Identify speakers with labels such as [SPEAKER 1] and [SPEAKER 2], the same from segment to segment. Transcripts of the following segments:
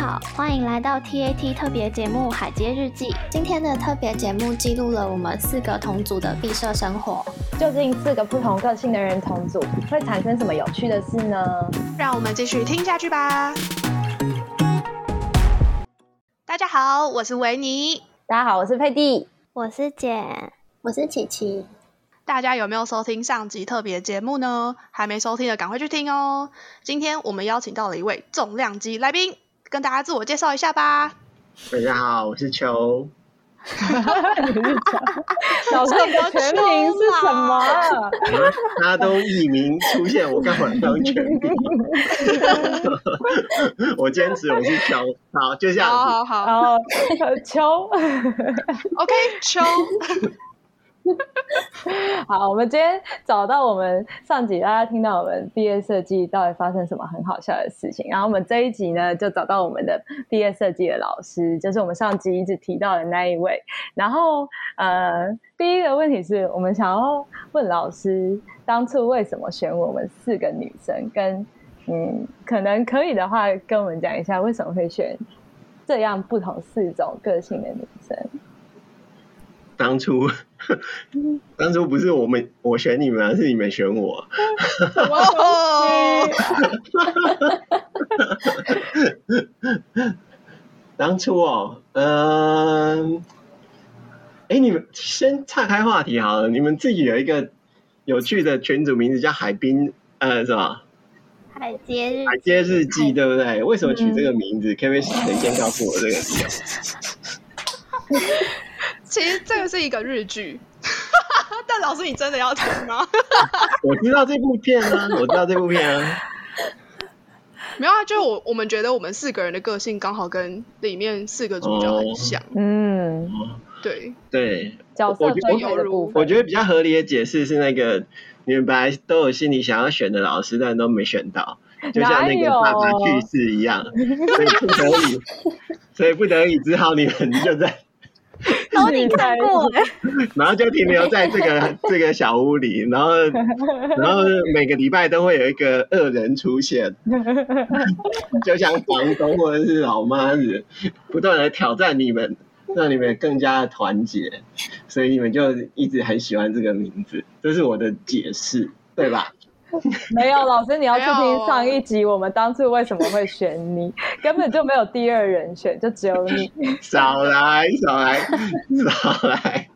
[SPEAKER 1] 好，欢迎来到 TAT 特别节目《海街日记》。今天的特别节目记录了我们四个同组的毕设生活。
[SPEAKER 2] 究竟四个不同个性的人同组会产生什么有趣的事呢？
[SPEAKER 3] 让我们继续听下去吧。大家好，我是维尼。
[SPEAKER 2] 大家好，我是佩蒂。
[SPEAKER 1] 我是简。
[SPEAKER 4] 我是琪琪。
[SPEAKER 3] 大家有没有收听上集特别节目呢？还没收听的赶快去听哦！今天我们邀请到了一位重量级来宾，跟大家自我介绍一下吧。
[SPEAKER 5] 大家好，我是邱。
[SPEAKER 2] 老师的全名是什么？啊、
[SPEAKER 5] 大家都艺名出现，我干嘛当全名？我坚持我是邱。好，就这样。
[SPEAKER 3] 好好好。然后
[SPEAKER 2] 邱。
[SPEAKER 3] OK，邱。
[SPEAKER 2] 好，我们今天找到我们上集，大家听到我们毕业设计到底发生什么很好笑的事情。然后我们这一集呢，就找到我们的毕业设计的老师，就是我们上集一直提到的那一位。然后，呃，第一个问题是我们想要问老师，当初为什么选我们四个女生？跟嗯，可能可以的话，跟我们讲一下为什么会选这样不同四种个性的女生。
[SPEAKER 5] 当初，当初不是我们我选你们，而是你们选我。当初哦，嗯、呃，哎，你们先岔开话题好了。你们自己有一个有趣的群组名字叫海滨，呃，是吧？
[SPEAKER 1] 海街日
[SPEAKER 5] 海街日记，对不对？为什么取这个名字？嗯、可不可以先告诉我这个？
[SPEAKER 3] 其实这个是一个日剧，但老师你真的要听吗？
[SPEAKER 5] 我知道这部片啊，我知道这部片啊。
[SPEAKER 3] 没有啊，就我我们觉得我们四个人的个性刚好跟里面四个主角很像。哦、
[SPEAKER 2] 嗯，
[SPEAKER 3] 对
[SPEAKER 5] 对，
[SPEAKER 2] 角色分配的部分
[SPEAKER 5] 我，我觉得比较合理的解释是那个你们本来都有心里想要选的老师，但都没选到，就像那个爸爸去世一样，所以不得已，所以不得已只好你们就在。
[SPEAKER 1] 都你看过哎，
[SPEAKER 5] 然后就停留在这个 这个小屋里，然后然后每个礼拜都会有一个恶人出现，就像房东或者是老妈子，不断的挑战你们，让你们更加的团结，所以你们就一直很喜欢这个名字，这是我的解释，对吧？
[SPEAKER 2] 没有，老师，你要去听上一集，我们当初为什么会选你，根本就没有第二人选，就只有你。
[SPEAKER 5] 少来，少来，少来。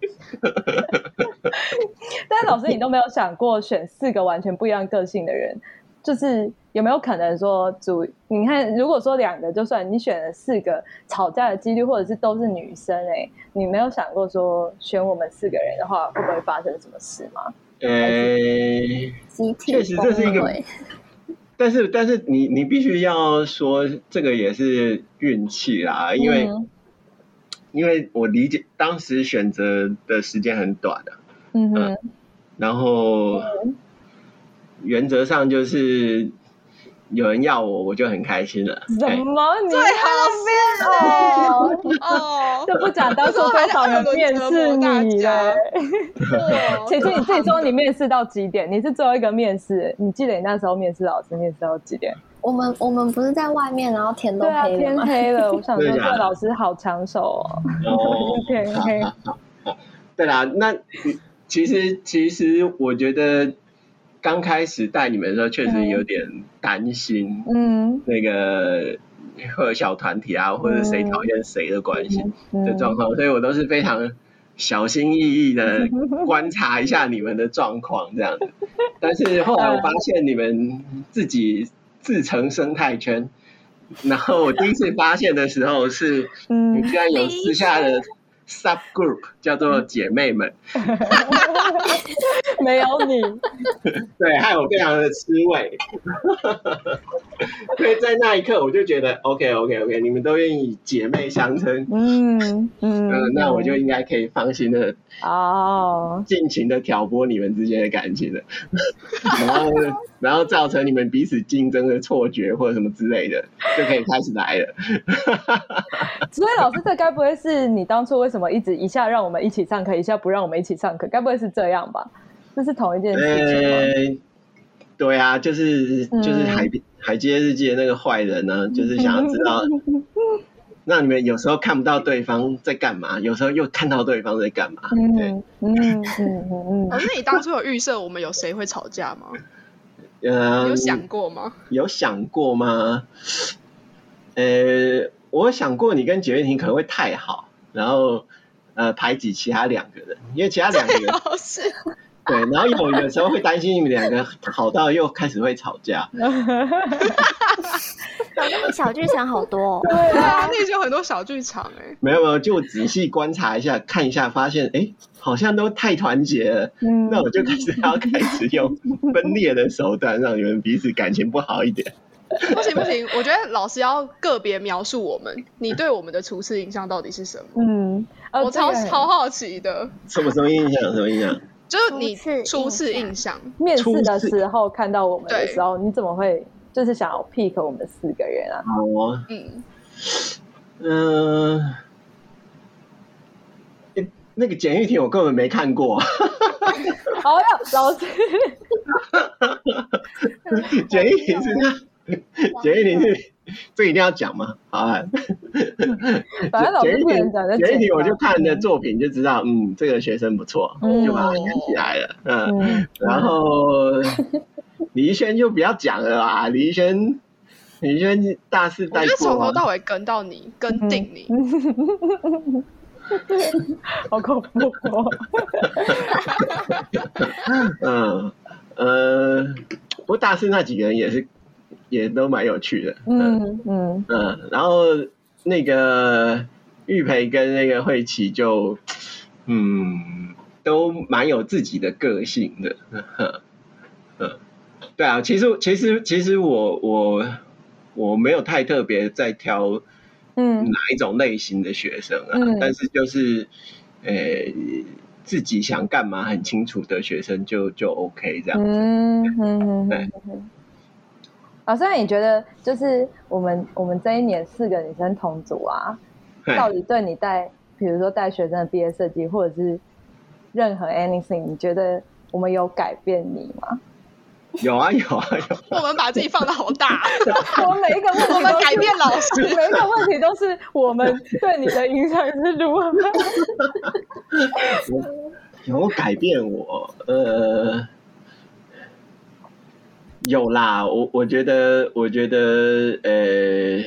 [SPEAKER 2] 但是老师，你都没有想过选四个完全不一样个性的人，就是有没有可能说主？你看，如果说两个就算，你选了四个，吵架的几率或者是都是女生，哎，你没有想过说选我们四个人的话，会不会发生什么事吗？
[SPEAKER 5] 呃，确实这是一个，但是但是你你必须要说这个也是运气啦，因为、嗯、因为我理解当时选择的时间很短的、啊，嗯哼、呃，然后、嗯、原则上就是。有人要我，我就很开心了。
[SPEAKER 2] 什么？欸、你
[SPEAKER 3] 最好是哦哦，
[SPEAKER 2] 就不讲当初多少人面试你了。其实你自己说你面试到几点？你是最后一个面试，你记得你那时候面试老师面试到几点？
[SPEAKER 4] 我们我们不是在外面，然后天都黑了、啊、
[SPEAKER 2] 天黑了。我想说，这个老师好抢手哦。天黑。
[SPEAKER 5] 对啦，那其实其实我觉得。刚开始带你们的时候，确实有点担心，嗯，那个或者小团体啊，嗯、或者谁讨厌谁的关系的状况，嗯、所以我都是非常小心翼翼的 观察一下你们的状况这样子。但是后来我发现你们自己自成生态圈，然后我第一次发现的时候是，你居然有私下的。Sub group 叫做姐妹们，
[SPEAKER 2] 没有你，
[SPEAKER 5] 对，害我非常的吃味。所以在那一刻，我就觉得 OK OK OK，你们都愿意姐妹相称，嗯嗯，嗯，那我就应该可以放心的哦，尽情的挑拨你们之间的感情了，然后然后造成你们彼此竞争的错觉或者什么之类的，就可以开始来了。
[SPEAKER 2] 所以老师，这该不会是你当初为什么一直一下让我们一起上课，一下不让我们一起上课？该不会是这样吧？这是同一件事情吗？
[SPEAKER 5] 欸对啊，就是就是海海街日记的那个坏人呢，就是想要知道，让你们有时候看不到对方在干嘛，有时候又看到对方在干嘛。对，嗯嗯嗯
[SPEAKER 3] 嗯。可是你当初有预设我们有谁会吵架吗？
[SPEAKER 5] 呃，
[SPEAKER 3] 有想过吗？
[SPEAKER 5] 有想过吗？呃，我想过你跟简玉婷可能会太好，然后呃排挤其他两个人，因为其他两个人
[SPEAKER 3] 是。
[SPEAKER 5] 对，然后有的时候会担心你们两个好到又开始会吵架。哈哈哈
[SPEAKER 4] 哈哈！小剧场好多哦。
[SPEAKER 3] 对啊，那就有很多小剧场哎。
[SPEAKER 5] 没有没有，就仔细观察一下，看一下，发现哎，好像都太团结了。嗯。那我就开始要开始用分裂的手段，让你们彼此感情不好一点。
[SPEAKER 3] 不行不行，我觉得老师要个别描述我们，你对我们的初次印象到底是什么？嗯，我超超好奇的。
[SPEAKER 5] 什么什么印象？什么印象？
[SPEAKER 3] 就是你初次印象，
[SPEAKER 2] 面试的时候看到我们的时候，你怎么会就是想要 pick 我们四个人啊？
[SPEAKER 5] 我，嗯嗯，那个简玉婷我根本没看过。
[SPEAKER 2] 好呀，老师，
[SPEAKER 5] 简玉婷是他，简玉婷是。这一定要讲吗？好啊，
[SPEAKER 2] 反正老师不能讲 的。简
[SPEAKER 5] 体我就看的作品就知道，嗯，这个学生不错，就把他选起来了。嗯，然后李怡轩就不要讲了啦，李怡轩，李怡轩大四带过，我
[SPEAKER 3] 就从头到尾跟到你，跟定你，
[SPEAKER 2] 好恐怖哦。
[SPEAKER 5] 嗯呃，不过大四那几个人也是。也都蛮有趣的，嗯嗯。嗯，然后那个玉培跟那个慧琪就，嗯，都蛮有自己的个性的，嗯。嗯，对啊，其实其实其实我我我没有太特别在挑，嗯，哪一种类型的学生啊，嗯、但是就是，呃、欸，自己想干嘛很清楚的学生就就 OK 这样子，嗯嗯。对。
[SPEAKER 2] 老师，那你觉得就是我们我们这一年四个女生同组啊，到底对你带，比如说带学生的毕业设计，或者是任何 anything，你觉得我们有改变你吗？
[SPEAKER 5] 有啊有啊有。
[SPEAKER 3] 我们把自己放的好大，
[SPEAKER 2] 我们每一个问题，
[SPEAKER 3] 我们改变老师，
[SPEAKER 2] 每一个问题都是我们对你的影响是如何？
[SPEAKER 5] 有改变我，呃。有啦，我我觉得，我觉得，呃，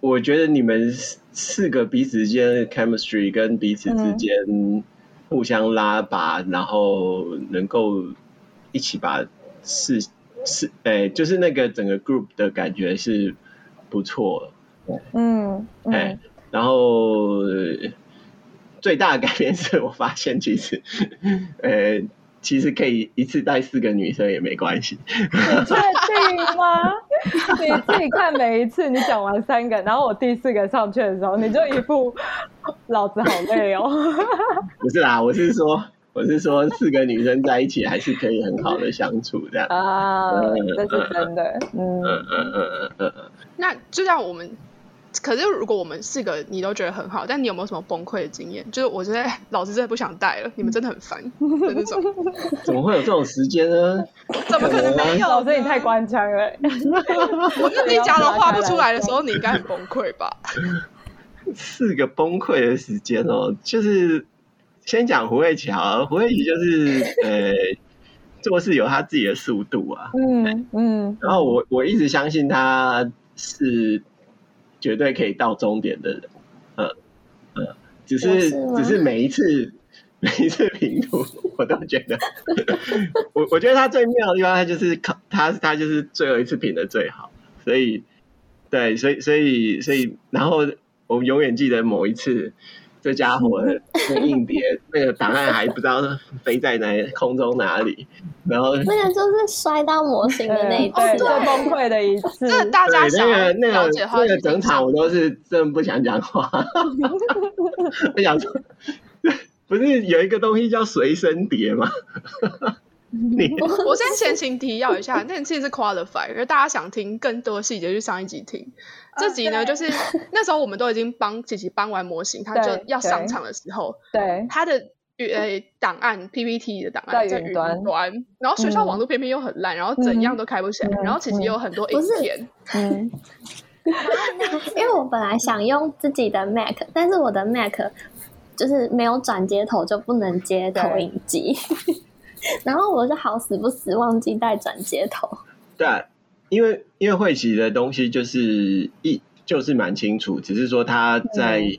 [SPEAKER 5] 我觉得你们四个彼此之间的 chemistry 跟彼此之间互相拉拔，嗯、然后能够一起把事事，哎，就是那个整个 group 的感觉是不错的。嗯，哎、嗯，然后最大的改变是我发现，其实，呃。其实可以一次带四个女生也没关系。
[SPEAKER 2] 你确定吗？你自己看每一次，你讲完三个，然后我第四个上去的时候，你就一副老子好累哦。
[SPEAKER 5] 不是啦，我是说，我是说四个女生在一起还是可以很好的相处这样。
[SPEAKER 2] 啊，这是真的。嗯嗯嗯
[SPEAKER 3] 嗯嗯嗯。那就像我们。可是如果我们四个你都觉得很好，但你有没有什么崩溃的经验？就是我觉得 老师真的不想带了，你们真的很烦 的那种。
[SPEAKER 5] 怎么会有这种时间呢？
[SPEAKER 3] 怎么可能没有？
[SPEAKER 2] 老师你太官腔了。
[SPEAKER 3] 我自己讲的话不出来的时候，你应该很崩溃吧？
[SPEAKER 5] 四个崩溃的时间哦，就是先讲胡慧琪好，胡慧琪就是呃做事有他自己的速度啊，嗯嗯，然后我我一直相信他是。绝对可以到终点的人，嗯嗯，只是，是只是每一次 每一次评图，我都觉得，我我觉得他最妙的地方，他就是考他他就是最后一次评的最好，所以对，所以所以所以，然后我们永远记得某一次。这家伙的 那硬碟，那个档案还不知道飞在哪空中哪里，然后那
[SPEAKER 4] 个就是摔到模型的那一次，
[SPEAKER 2] 最崩溃的一次。
[SPEAKER 3] 这大家想那
[SPEAKER 5] 个那个那个整场我都是真不想讲话，不想说，不是有一个东西叫随身碟吗？
[SPEAKER 3] 你我先前情提要一下，那其实是 qualify，因为大家想听更多细节，就上一集听。这集呢，就是那时候我们都已经帮琪琪搬完模型，他就要上场的时候，对，他的呃档案 PPT 的档案在云端，端，然后学校网络偏偏又很烂，嗯、然后怎样都开不起来，嗯、然后琪琪有很多影片。嗯，
[SPEAKER 1] 因为我本来想用自己的 Mac，但是我的 Mac 就是没有转接头，就不能接投影机。然后我就好死不死忘记带转接头。
[SPEAKER 5] 对，因为因为慧琪的东西就是一就是蛮清楚，只是说他在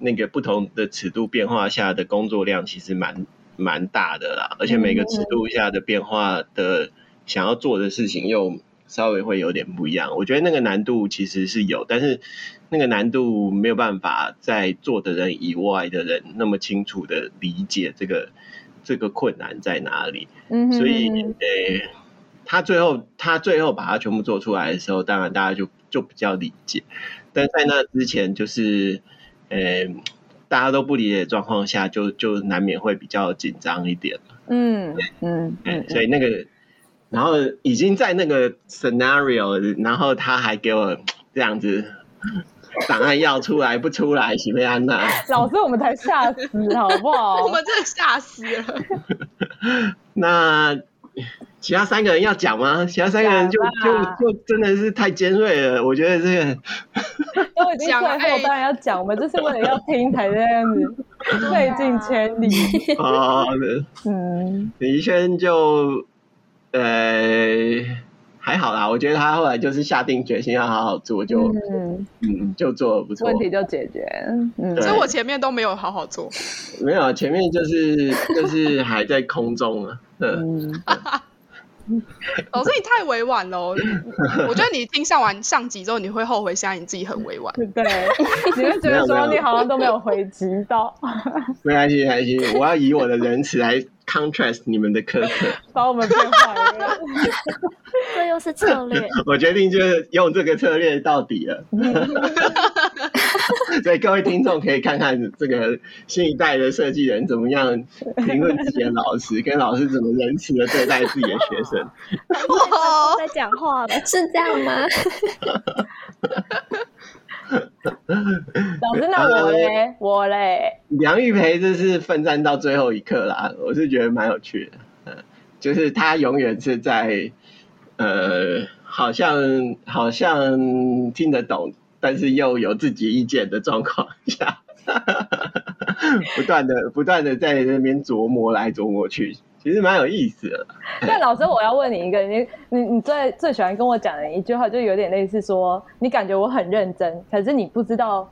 [SPEAKER 5] 那个不同的尺度变化下的工作量其实蛮蛮大的啦，而且每个尺度下的变化的想要做的事情又稍微会有点不一样。我觉得那个难度其实是有，但是那个难度没有办法在做的人以外的人那么清楚的理解这个。这个困难在哪里？嗯，所以呃，他最后他最后把它全部做出来的时候，当然大家就就比较理解。但在那之前，就是呃，大家都不理解的状况下，就就难免会比较紧张一点。嗯嗯嗯，所以那个，然后已经在那个 scenario，然后他还给我 这样子。档案要出来不出来，许佩安娜
[SPEAKER 2] 老师，我们才吓死，好不好？
[SPEAKER 3] 我们真的吓死了。
[SPEAKER 5] 那其他三个人要讲吗？其他三个人就就就真的是太尖锐了。我觉得这个
[SPEAKER 2] 都已经最后当然要讲，我们就是为了要听才这样子费尽千里。
[SPEAKER 5] 好的，嗯，李轩就呃。还好啦，我觉得他后来就是下定决心要好好做，就嗯，嗯就做得不错，
[SPEAKER 2] 问题就解决。
[SPEAKER 3] 嗯，所以我前面都没有好好做，
[SPEAKER 5] 没有，前面就是就是还在空中啊。嗯，
[SPEAKER 3] 老师你太委婉了，我觉得你听上完上集之后，你会后悔，现在你自己很委婉。
[SPEAKER 2] 对，你会觉得说你好像都没有回击到。
[SPEAKER 5] 没关系，没关系，我要以我的仁慈来。Contrast 你们的苛刻，
[SPEAKER 2] 把我们变坏了。
[SPEAKER 4] 这又是策略。
[SPEAKER 5] 我决定就是用这个策略到底了。所以各位听众可以看看这个新一代的设计人怎么样评论自己的老师，跟老师怎么仁慈的对待自己的学生。
[SPEAKER 4] 哦，在讲话了，是这样吗？
[SPEAKER 2] 老师，那我嘞，呃、我嘞，
[SPEAKER 5] 梁玉培这是奋战到最后一刻啦，我是觉得蛮有趣的，嗯，就是他永远是在，呃，好像好像听得懂，但是又有自己意见的状况下，不断的不断的在那边琢磨来琢磨去。其实蛮有意思的。
[SPEAKER 2] 但老师，我要问你一个，你你你最最喜欢跟我讲的一句话，就有点类似说，你感觉我很认真，可是你不知道，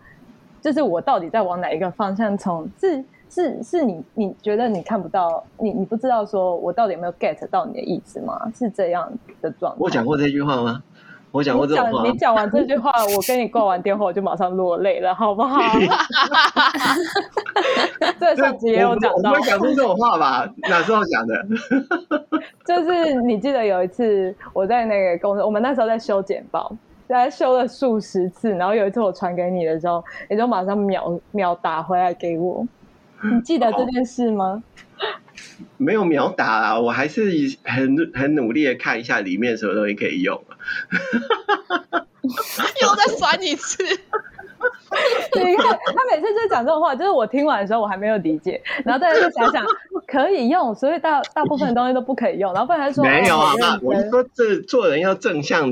[SPEAKER 2] 就是我到底在往哪一个方向冲？是是是你你觉得你看不到，你你不知道说我到底有没有 get 到你的意思吗？是这样的状态。
[SPEAKER 5] 我讲过这句话吗？我讲过这。
[SPEAKER 2] 你讲完这句话，我跟你挂完电话，我就马上落泪了，好不好？这上集也有讲到。
[SPEAKER 5] 我，会讲出这种话吧？哪时候讲的？
[SPEAKER 2] 就是你记得有一次我在那个公司，我们那时候在修简报，在修了数十次，然后有一次我传给你的时候，你就马上秒秒打回来给我。你记得这件事吗？
[SPEAKER 5] 没有秒打啊，我还是很很努力的看一下里面什么东西可以用啊。
[SPEAKER 3] 又再酸一次。
[SPEAKER 2] 你看他每次就讲这种话，就是我听完的时候我还没有理解，然后再来就想想可以用，所以大大部分的东西都不可以用，然后不然他说
[SPEAKER 5] 没有啊，我是说这做人要正向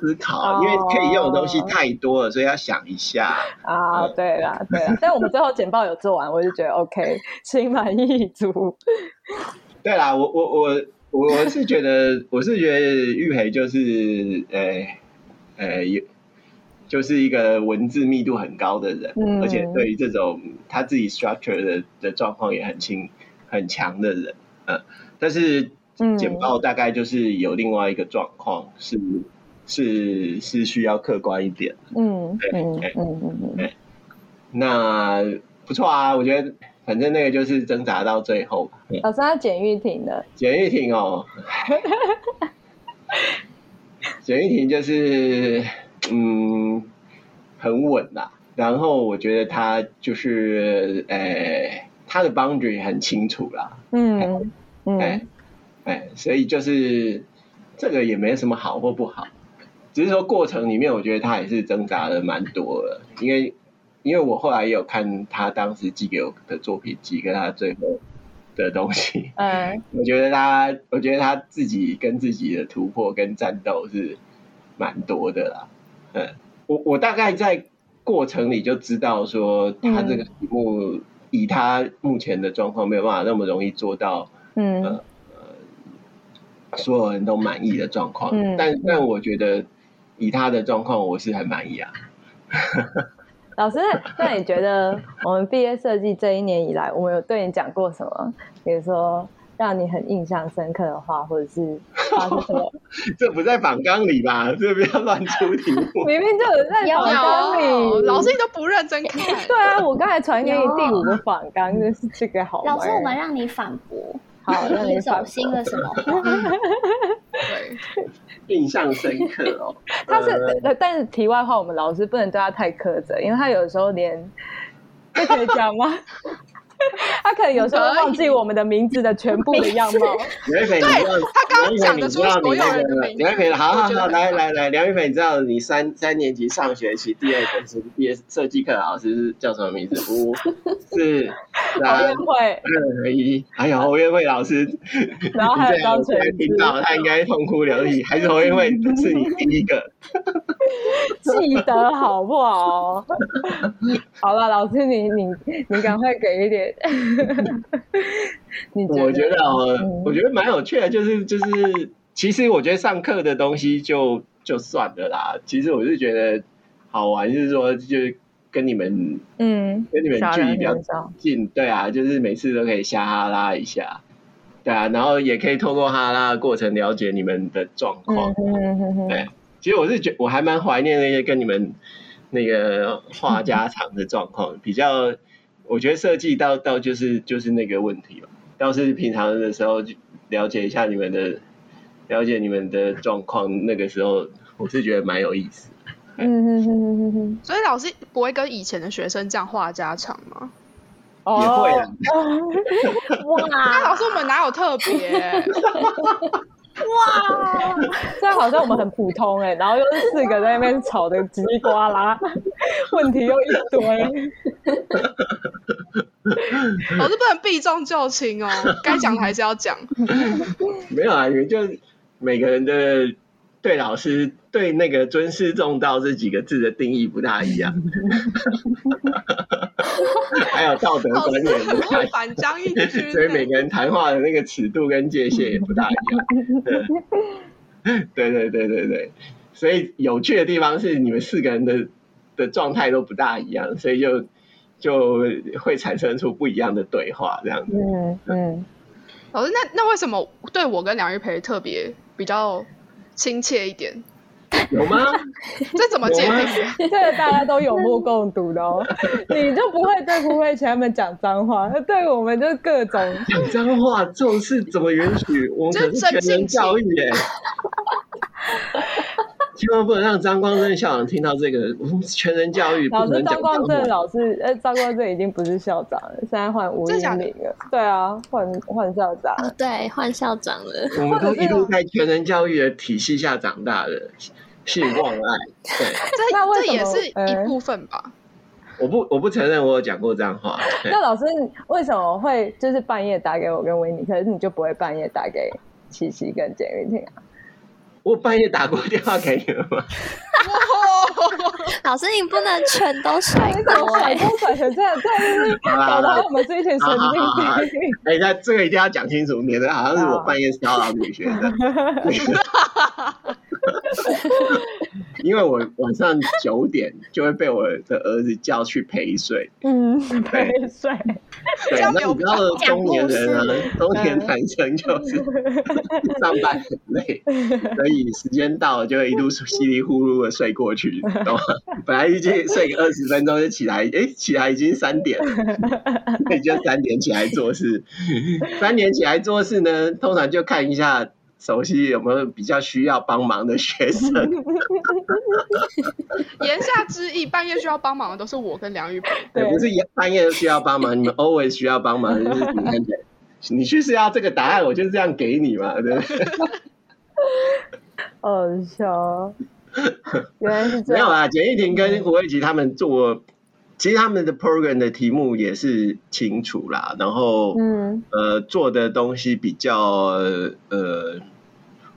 [SPEAKER 5] 思考，哦、因为可以用的东西太多了，所以要想一下
[SPEAKER 2] 啊。对啦，对啦，但我们最后简报有做完，我就觉得 OK，心满意足。
[SPEAKER 5] 对啦，我我我我是觉得 我是觉得玉培就是呃呃有。就是一个文字密度很高的人，嗯、而且对于这种他自己 structure 的的状况也很清很强的人，嗯，但是简报大概就是有另外一个状况，是是是需要客观一点，嗯，对，嗯嗯嗯，那不错啊，我觉得反正那个就是挣扎到最后吧，
[SPEAKER 2] 老师他简玉婷的，
[SPEAKER 5] 简玉婷哦，简玉婷就是。嗯，很稳啦。然后我觉得他就是，呃、欸，他的 boundary 很清楚啦。嗯。嗯，哎哎，所以就是这个也没什么好或不好，只是说过程里面，我觉得他也是挣扎的蛮多的。因为因为我后来也有看他当时寄给我的作品集，跟他最后的东西。嗯，我觉得他，我觉得他自己跟自己的突破跟战斗是蛮多的啦。嗯，我我大概在过程里就知道说，他这个题目以他目前的状况没有办法那么容易做到，嗯呃，所有人都满意的状况。嗯，但但我觉得以他的状况，我是很满意啊。
[SPEAKER 2] 老师，那你觉得我们毕业设计这一年以来，我们有对你讲过什么？比如说让你很印象深刻的话，或者是发生什么？
[SPEAKER 5] 这不在反纲里吧？这不要乱出题目。
[SPEAKER 2] 明明就有在反纲里，
[SPEAKER 3] 老师你都不认真看。
[SPEAKER 2] 对啊，我刚才传给你第五个反纲，就是这个好。
[SPEAKER 1] 老师，我们让你反驳。
[SPEAKER 2] 好，那你
[SPEAKER 1] 走心了什么？
[SPEAKER 5] 对。印象深刻哦，
[SPEAKER 2] 他是，呃、但是题外话，我们老师不能对他太苛责，因为他有时候连，这可以讲吗？他可能有时候忘记我们的名字的全部的样貌。
[SPEAKER 5] 梁玉斐，
[SPEAKER 3] 对，他刚刚讲的出所有人的名字。
[SPEAKER 5] 梁玉斐，好好好，来来来，梁玉斐，你知道你三三年级上学期第二个是毕业设计课老师是叫什么名字？五四
[SPEAKER 2] 三
[SPEAKER 5] 二一，还有侯元慧老师。
[SPEAKER 2] 然后还有张晨
[SPEAKER 5] 听到他应该痛哭流涕，还是侯元慧是你第一个？
[SPEAKER 2] 记得好不好？好了，老师你你你赶快给一点。
[SPEAKER 5] 我觉得哦，嗯、我觉得蛮有趣的，就是就是，其实我觉得上课的东西就就算了啦。其实我是觉得好玩，就是说，就是跟你们，嗯，跟你们距离比较近，对啊，就是每次都可以瞎哈拉一下，对啊，然后也可以透过哈拉的过程了解你们的状况。嗯、对，其实我是觉我还蛮怀念那些跟你们那个话家常的状况，比较。我觉得设计到到就是就是那个问题吧，倒是平常的时候就了解一下你们的，了解你们的状况，那个时候我是觉得蛮有意思。嗯哼哼
[SPEAKER 3] 哼哼。所以老师不会跟以前的学生这样话家常吗？
[SPEAKER 5] 也会啊。
[SPEAKER 3] 哇，那老师我们哪有特别？
[SPEAKER 2] 哇，这样好像我们很普通哎，然后又是四个在那边吵的叽里呱啦，问题又一堆。
[SPEAKER 3] 老师不能避重就轻哦，该讲的还是要讲。
[SPEAKER 5] 没有啊，你们就每个人的对老师对那个尊师重道这几个字的定义不大一样。还有道德观念不太
[SPEAKER 3] 反将一 军，
[SPEAKER 5] 所以每个人谈话的那个尺度跟界限也不大一样。对对对对对，所以有趣的地方是你们四个人的的状态都不大一样，所以就就会产生出不一样的对话这样子。嗯嗯。
[SPEAKER 3] 老师，那那为什么对我跟梁玉培特别比较亲切一点？
[SPEAKER 5] 有吗？
[SPEAKER 3] 这怎么界定？
[SPEAKER 2] 这个大家都有目共睹的哦。你就不会对胡慧琪他们讲脏话，那对我们就各种
[SPEAKER 5] 讲脏话，这种事怎么允许？我们可是全人教育耶。千万不能让张光正校长听到这个。我们全人教育，
[SPEAKER 2] 老师张光正老师，呃，张光正已经不是校长了，现在换吴英明了。对啊，换换校长。
[SPEAKER 1] 对，换校长了。
[SPEAKER 5] 我们都一路在全人教育的体系下长大的。是望爱，对，
[SPEAKER 3] 这这也是一部分吧。
[SPEAKER 5] 我不我不承认我有讲过这样话。
[SPEAKER 2] 那老师为什么会就是半夜打给我跟维尼，可是你就不会半夜打给琪琪跟简玉婷啊？
[SPEAKER 5] 我半夜打过电话给你们吗？
[SPEAKER 1] 老师，你不能全都甩锅，
[SPEAKER 2] 甩都甩成这样，这样搞得我们这一群神经病。
[SPEAKER 5] 哎，那这个一定要讲清楚，免得好像是我半夜骚扰女学生。因为我晚上九点就会被我的儿子叫去陪睡，
[SPEAKER 2] 嗯，陪睡。
[SPEAKER 5] 对，那你知道中年人啊，中年男生就是上班很累，所以时间到了就会一路稀里呼噜的睡过去，懂吗？本来预计睡个二十分钟就起来，哎，起来已经三点了，所以就三点起来做事。三点起来做事呢，通常就看一下。熟悉有没有比较需要帮忙的学生？
[SPEAKER 3] 言下之意，半夜需要帮忙的都是我跟梁玉培。
[SPEAKER 5] 对，不是半夜需要帮忙，你们 always 需要帮忙，就是你看，你去是要这个答案，我就是这样给你嘛，对不对？
[SPEAKER 2] 好笑，原来是这样。
[SPEAKER 5] 没有啊，简玉婷跟胡慧琪他们做。嗯其实他们的 program 的题目也是清楚啦，然后，嗯，呃，呃做的东西比较呃，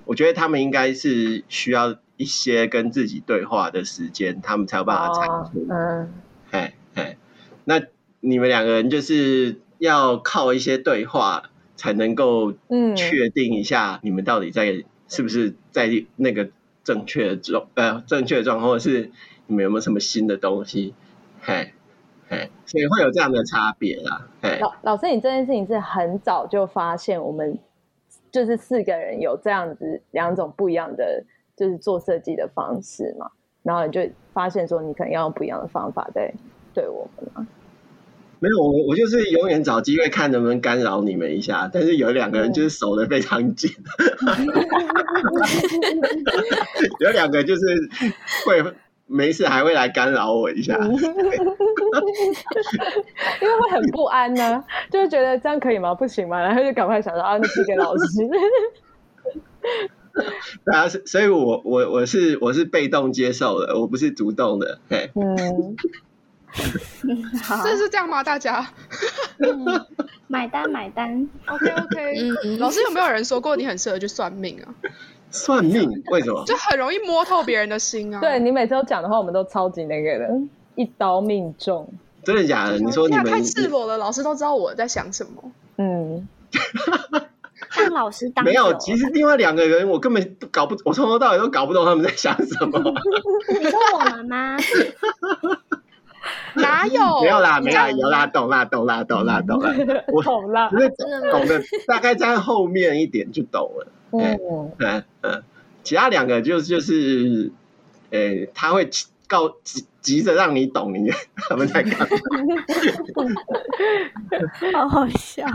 [SPEAKER 5] 我觉得他们应该是需要一些跟自己对话的时间，他们才有办法产出。嗯，哎哎，那你们两个人就是要靠一些对话，才能够嗯确定一下你们到底在是不是在那个正确的状呃正确的状况，或是你们有没有什么新的东西？嘿嘿。所以会有这样的差别啦。
[SPEAKER 2] 老老师，你这件事情是很早就发现，我们就是四个人有这样子两种不一样的，就是做设计的方式嘛。然后你就发现说，你可能要用不一样的方法在对我们吗？
[SPEAKER 5] 没有，我我就是永远找机会看能不能干扰你们一下。但是有两个人就是守得非常紧，有两个就是会。没事，还会来干扰我一下，因为
[SPEAKER 2] 会很不安呢、啊，就是觉得这样可以吗？不行吗？然后就赶快想到啊，那寄给老师。
[SPEAKER 5] 对啊，所以我我我是我是被动接受的，我不是主动的。嘿嗯，
[SPEAKER 3] 好，这是这样吗？大家，
[SPEAKER 1] 嗯、买单买单。
[SPEAKER 3] OK OK，嗯，老师有没有人说过你很适合去算命啊？
[SPEAKER 5] 算命为什么？
[SPEAKER 3] 就很容易摸透别人的心啊！
[SPEAKER 2] 对，你每次都讲的话，我们都超级那个的，一刀命中。
[SPEAKER 5] 真的假的？你说你们
[SPEAKER 3] 太赤裸了，老师都知道我在想什么。嗯，
[SPEAKER 1] 当老师当
[SPEAKER 5] 没有，其实另外两个人我根本搞不，我从头到尾都搞不懂他们在想什么。
[SPEAKER 1] 你说我们吗？
[SPEAKER 3] 哪有？
[SPEAKER 5] 没有啦，没啦，有啦，懂啦，懂啦，懂啦，懂啦，
[SPEAKER 2] 我懂
[SPEAKER 5] 啦，懂的，大概在后面一点就懂了。嗯嗯嗯，其他两个就就是，呃、欸，他会告急急着让你懂你 他们在干嘛，
[SPEAKER 1] 好好笑。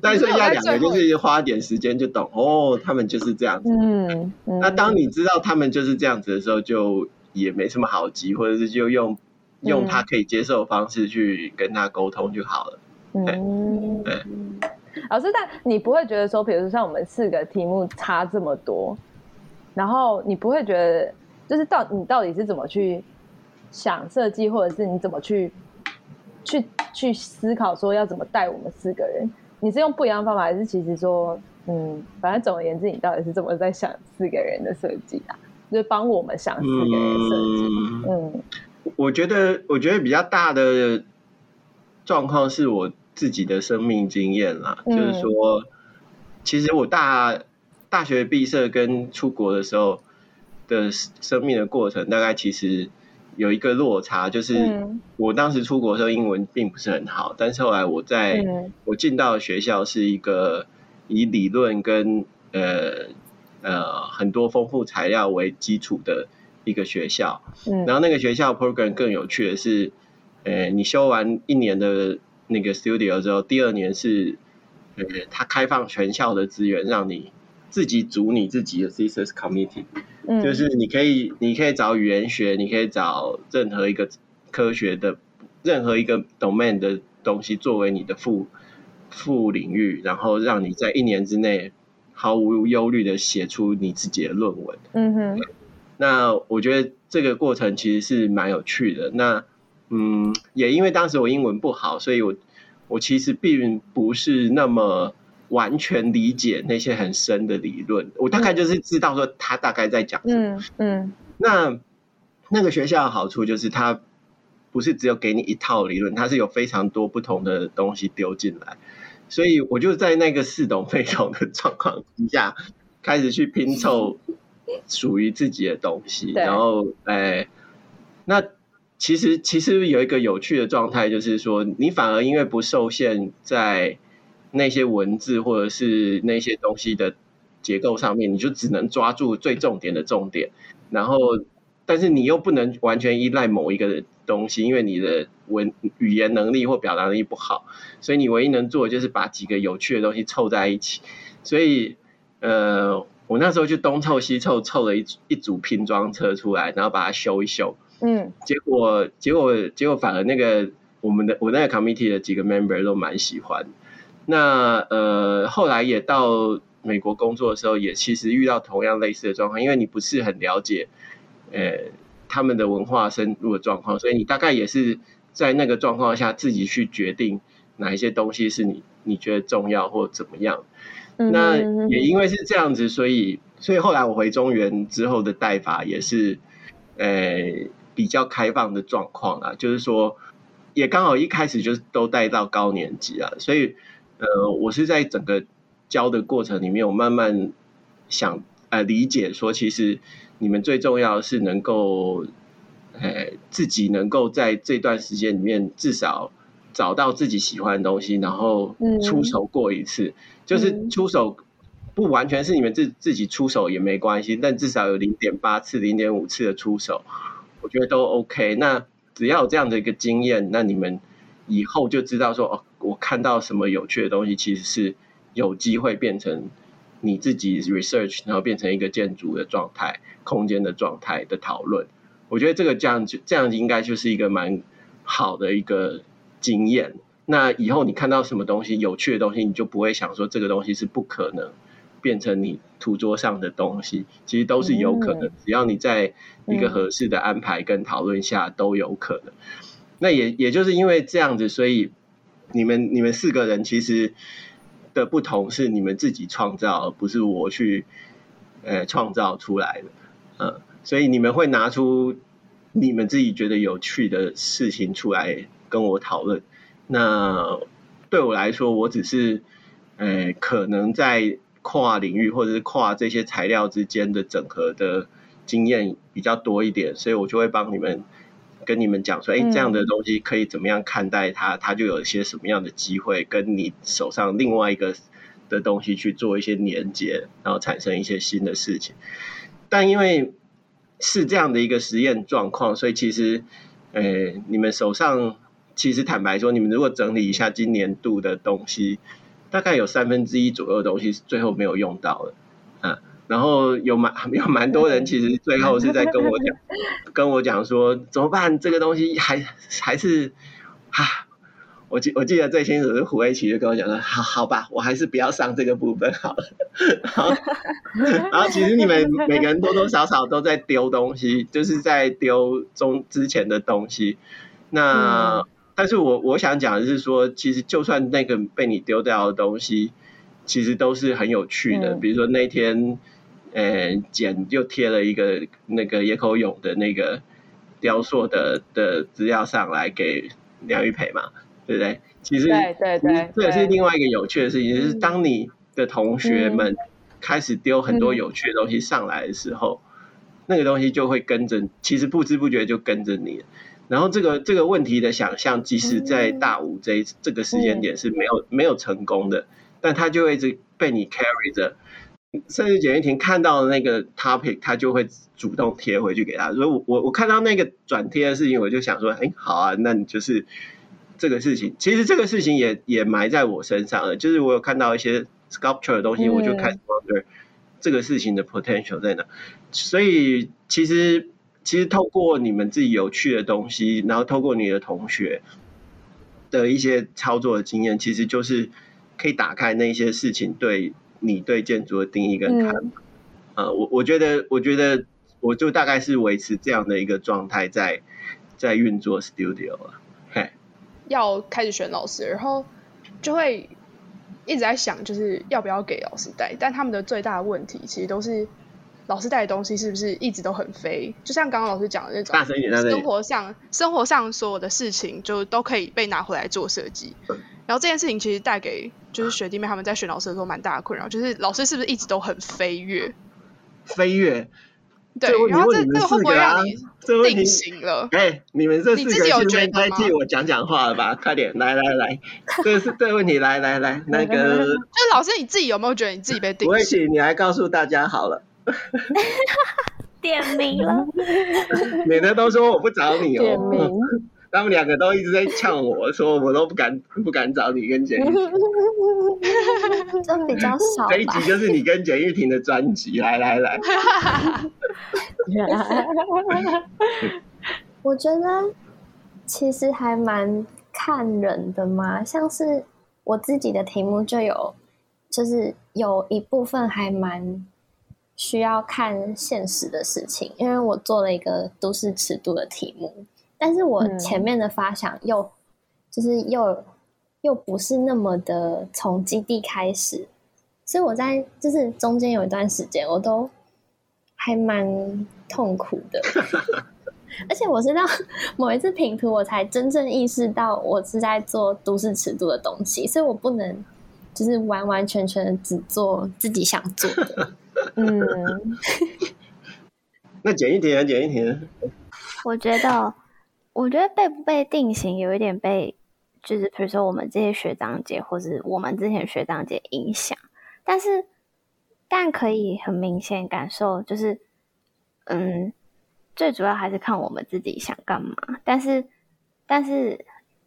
[SPEAKER 5] 但剩下两个就是花点时间就懂哦，他们就是这样子。嗯，嗯，那当你知道他们就是这样子的时候，就也没什么好急，或者是就用用他可以接受的方式去跟他沟通就好了。嗯，对。
[SPEAKER 2] 老师，但你不会觉得说，比如说像我们四个题目差这么多，然后你不会觉得，就是到你到底是怎么去想设计，或者是你怎么去去去思考说要怎么带我们四个人？你是用不一样的方法，还是其实说，嗯，反正总而言之，你到底是怎么在想四个人的设计啊？就是帮我们想四个人的设计。嗯，
[SPEAKER 5] 嗯，我觉得，我觉得比较大的状况是我。自己的生命经验啦，嗯、就是说，其实我大大学毕设跟出国的时候的生命的过程，大概其实有一个落差，就是我当时出国的时候英文并不是很好，但是后来我在、嗯、我进到学校是一个以理论跟呃呃很多丰富材料为基础的一个学校，嗯、然后那个学校 program 更有趣的是，呃，你修完一年的。那个 studio 之后，第二年是，呃，他开放全校的资源，让你自己组你自己的 thesis committee，嗯，就是你可以，你可以找语言学，你可以找任何一个科学的任何一个 domain 的东西作为你的副副领域，然后让你在一年之内毫无忧虑的写出你自己的论文。嗯哼，那我觉得这个过程其实是蛮有趣的。那嗯，也因为当时我英文不好，所以我我其实并不是那么完全理解那些很深的理论。我大概就是知道说他大概在讲什么。嗯。嗯，那那个学校的好处就是它不是只有给你一套理论，它是有非常多不同的东西丢进来，所以我就在那个似懂非懂的状况之下，开始去拼凑属于自己的东西，然后哎，那。其实，其实有一个有趣的状态，就是说，你反而因为不受限在那些文字或者是那些东西的结构上面，你就只能抓住最重点的重点。然后，但是你又不能完全依赖某一个东西，因为你的文语言能力或表达能力不好，所以你唯一能做的就是把几个有趣的东西凑在一起。所以，呃，我那时候就东凑西凑，凑了一一组拼装车出来，然后把它修一修。嗯，结果结果结果反而那个我们的我那个 committee 的几个 member 都蛮喜欢。那呃后来也到美国工作的时候，也其实遇到同样类似的状况，因为你不是很了解呃他们的文化深入的状况，所以你大概也是在那个状况下自己去决定哪一些东西是你你觉得重要或怎么样。那也因为是这样子，所以所以后来我回中原之后的带法也是，呃，比较开放的状况啊，就是说也刚好一开始就都带到高年级啊，所以呃，我是在整个教的过程里面，我慢慢想呃理解说，其实你们最重要的是能够，呃，自己能够在这段时间里面至少找到自己喜欢的东西，然后出手过一次。就是出手不完全是你们自自己出手也没关系，但至少有零点八次、零点五次的出手，我觉得都 OK。那只要有这样的一个经验，那你们以后就知道说，哦，我看到什么有趣的东西，其实是有机会变成你自己 research，然后变成一个建筑的状态、空间的状态的讨论。我觉得这个这样就这样应该就是一个蛮好的一个经验。那以后你看到什么东西有趣的东西，你就不会想说这个东西是不可能变成你图桌上的东西，其实都是有可能，只要你在一个合适的安排跟讨论下都有可能。那也也就是因为这样子，所以你们你们四个人其实的不同是你们自己创造，而不是我去呃创造出来的，嗯，所以你们会拿出你们自己觉得有趣的事情出来跟我讨论。那对我来说，我只是，呃，可能在跨领域或者是跨这些材料之间的整合的经验比较多一点，所以我就会帮你们跟你们讲说，哎，这样的东西可以怎么样看待它，它就有一些什么样的机会跟你手上另外一个的东西去做一些连接，然后产生一些新的事情。但因为是这样的一个实验状况，所以其实，呃，你们手上。其实坦白说，你们如果整理一下今年度的东西，大概有三分之一左右的东西是最后没有用到的，啊，然后有蛮 有蛮多人其实最后是在跟我讲，跟我讲说怎么办？这个东西还还是啊，我记我记得最清楚是胡威奇就跟我讲说，好好吧，我还是不要上这个部分好了。然后然后其实你们每个人多多少少都在丢东西，就是在丢中之前的东西，那。嗯但是我我想讲的是说，其实就算那个被你丢掉的东西，其实都是很有趣的。嗯、比如说那天，呃，简又贴了一个那个野口勇的那个雕塑的的资料上来给梁玉培嘛，对不对？其实对对对，这也是另外一个有趣的事情，就是当你的同学们开始丢很多有趣的东西上来的时候，嗯、那个东西就会跟着，其实不知不觉就跟着你。然后这个这个问题的想象，即使在大五这一这个时间点是没有没有成功的，但他就会一直被你 carry 着，甚至简玉婷看到的那个 topic，他就会主动贴回去给他。所以我我我看到那个转贴的事情，我就想说，哎，好啊，那你就是这个事情。其实这个事情也也埋在我身上了，就是我有看到一些 sculpture 的东西，我就开始 wonder 这个事情的 potential 在哪。所以其实。其实透过你们自己有趣的东西，然后透过你的同学的一些操作的经验，其实就是可以打开那些事情对你对建筑的定义跟看法。嗯。呃，我我觉得，我觉得我就大概是维持这样的一个状态在在运作 studio 了。嘿，
[SPEAKER 3] 要开始选老师，然后就会一直在想，就是要不要给老师带，但他们的最大的问题其实都是。老师带的东西是不是一直都很飞？就像刚刚老师讲的那种，大声一点，生活上生活上所有的事情就都可以被拿回来做设计。然后这件事情其实带给就是学弟妹他们在选老师的时候蛮大的困扰，就是老师是不是一直都很飞跃？
[SPEAKER 5] 飞跃？
[SPEAKER 3] 对。然后这这个会不会让你定型了？
[SPEAKER 5] 哎、欸，你们这四个现在该替我讲讲话了吧？快点，来来来，这是这个问题，来来来，那个 就是
[SPEAKER 3] 老师你自己有没有觉得你自己被定型？
[SPEAKER 5] 我请你来告诉大家好了。
[SPEAKER 4] 点名了，
[SPEAKER 5] 免得都说我不找你哦。
[SPEAKER 4] 点名，
[SPEAKER 5] 他们两个都一直在呛我说，我都不敢不敢找你跟简玉婷。
[SPEAKER 1] 这比较少。
[SPEAKER 5] 这一集就是你跟简玉婷的专辑，来来来。
[SPEAKER 1] 我觉得其实还蛮看人的嘛，像是我自己的题目就有，就是有一部分还蛮。需要看现实的事情，因为我做了一个都市尺度的题目，但是我前面的发想又、嗯、就是又又不是那么的从基地开始，所以我在就是中间有一段时间，我都还蛮痛苦的。而且我是到 某一次评图，我才真正意识到我是在做都市尺度的东西，所以我不能就是完完全全只做自己想做的。嗯，
[SPEAKER 5] 那简一点，简一点。
[SPEAKER 4] 我觉得，我觉得被不被定型有一点被，就是比如说我们这些学长姐，或是我们之前学长姐影响，但是但可以很明显感受，就是嗯，最主要还是看我们自己想干嘛。但是但是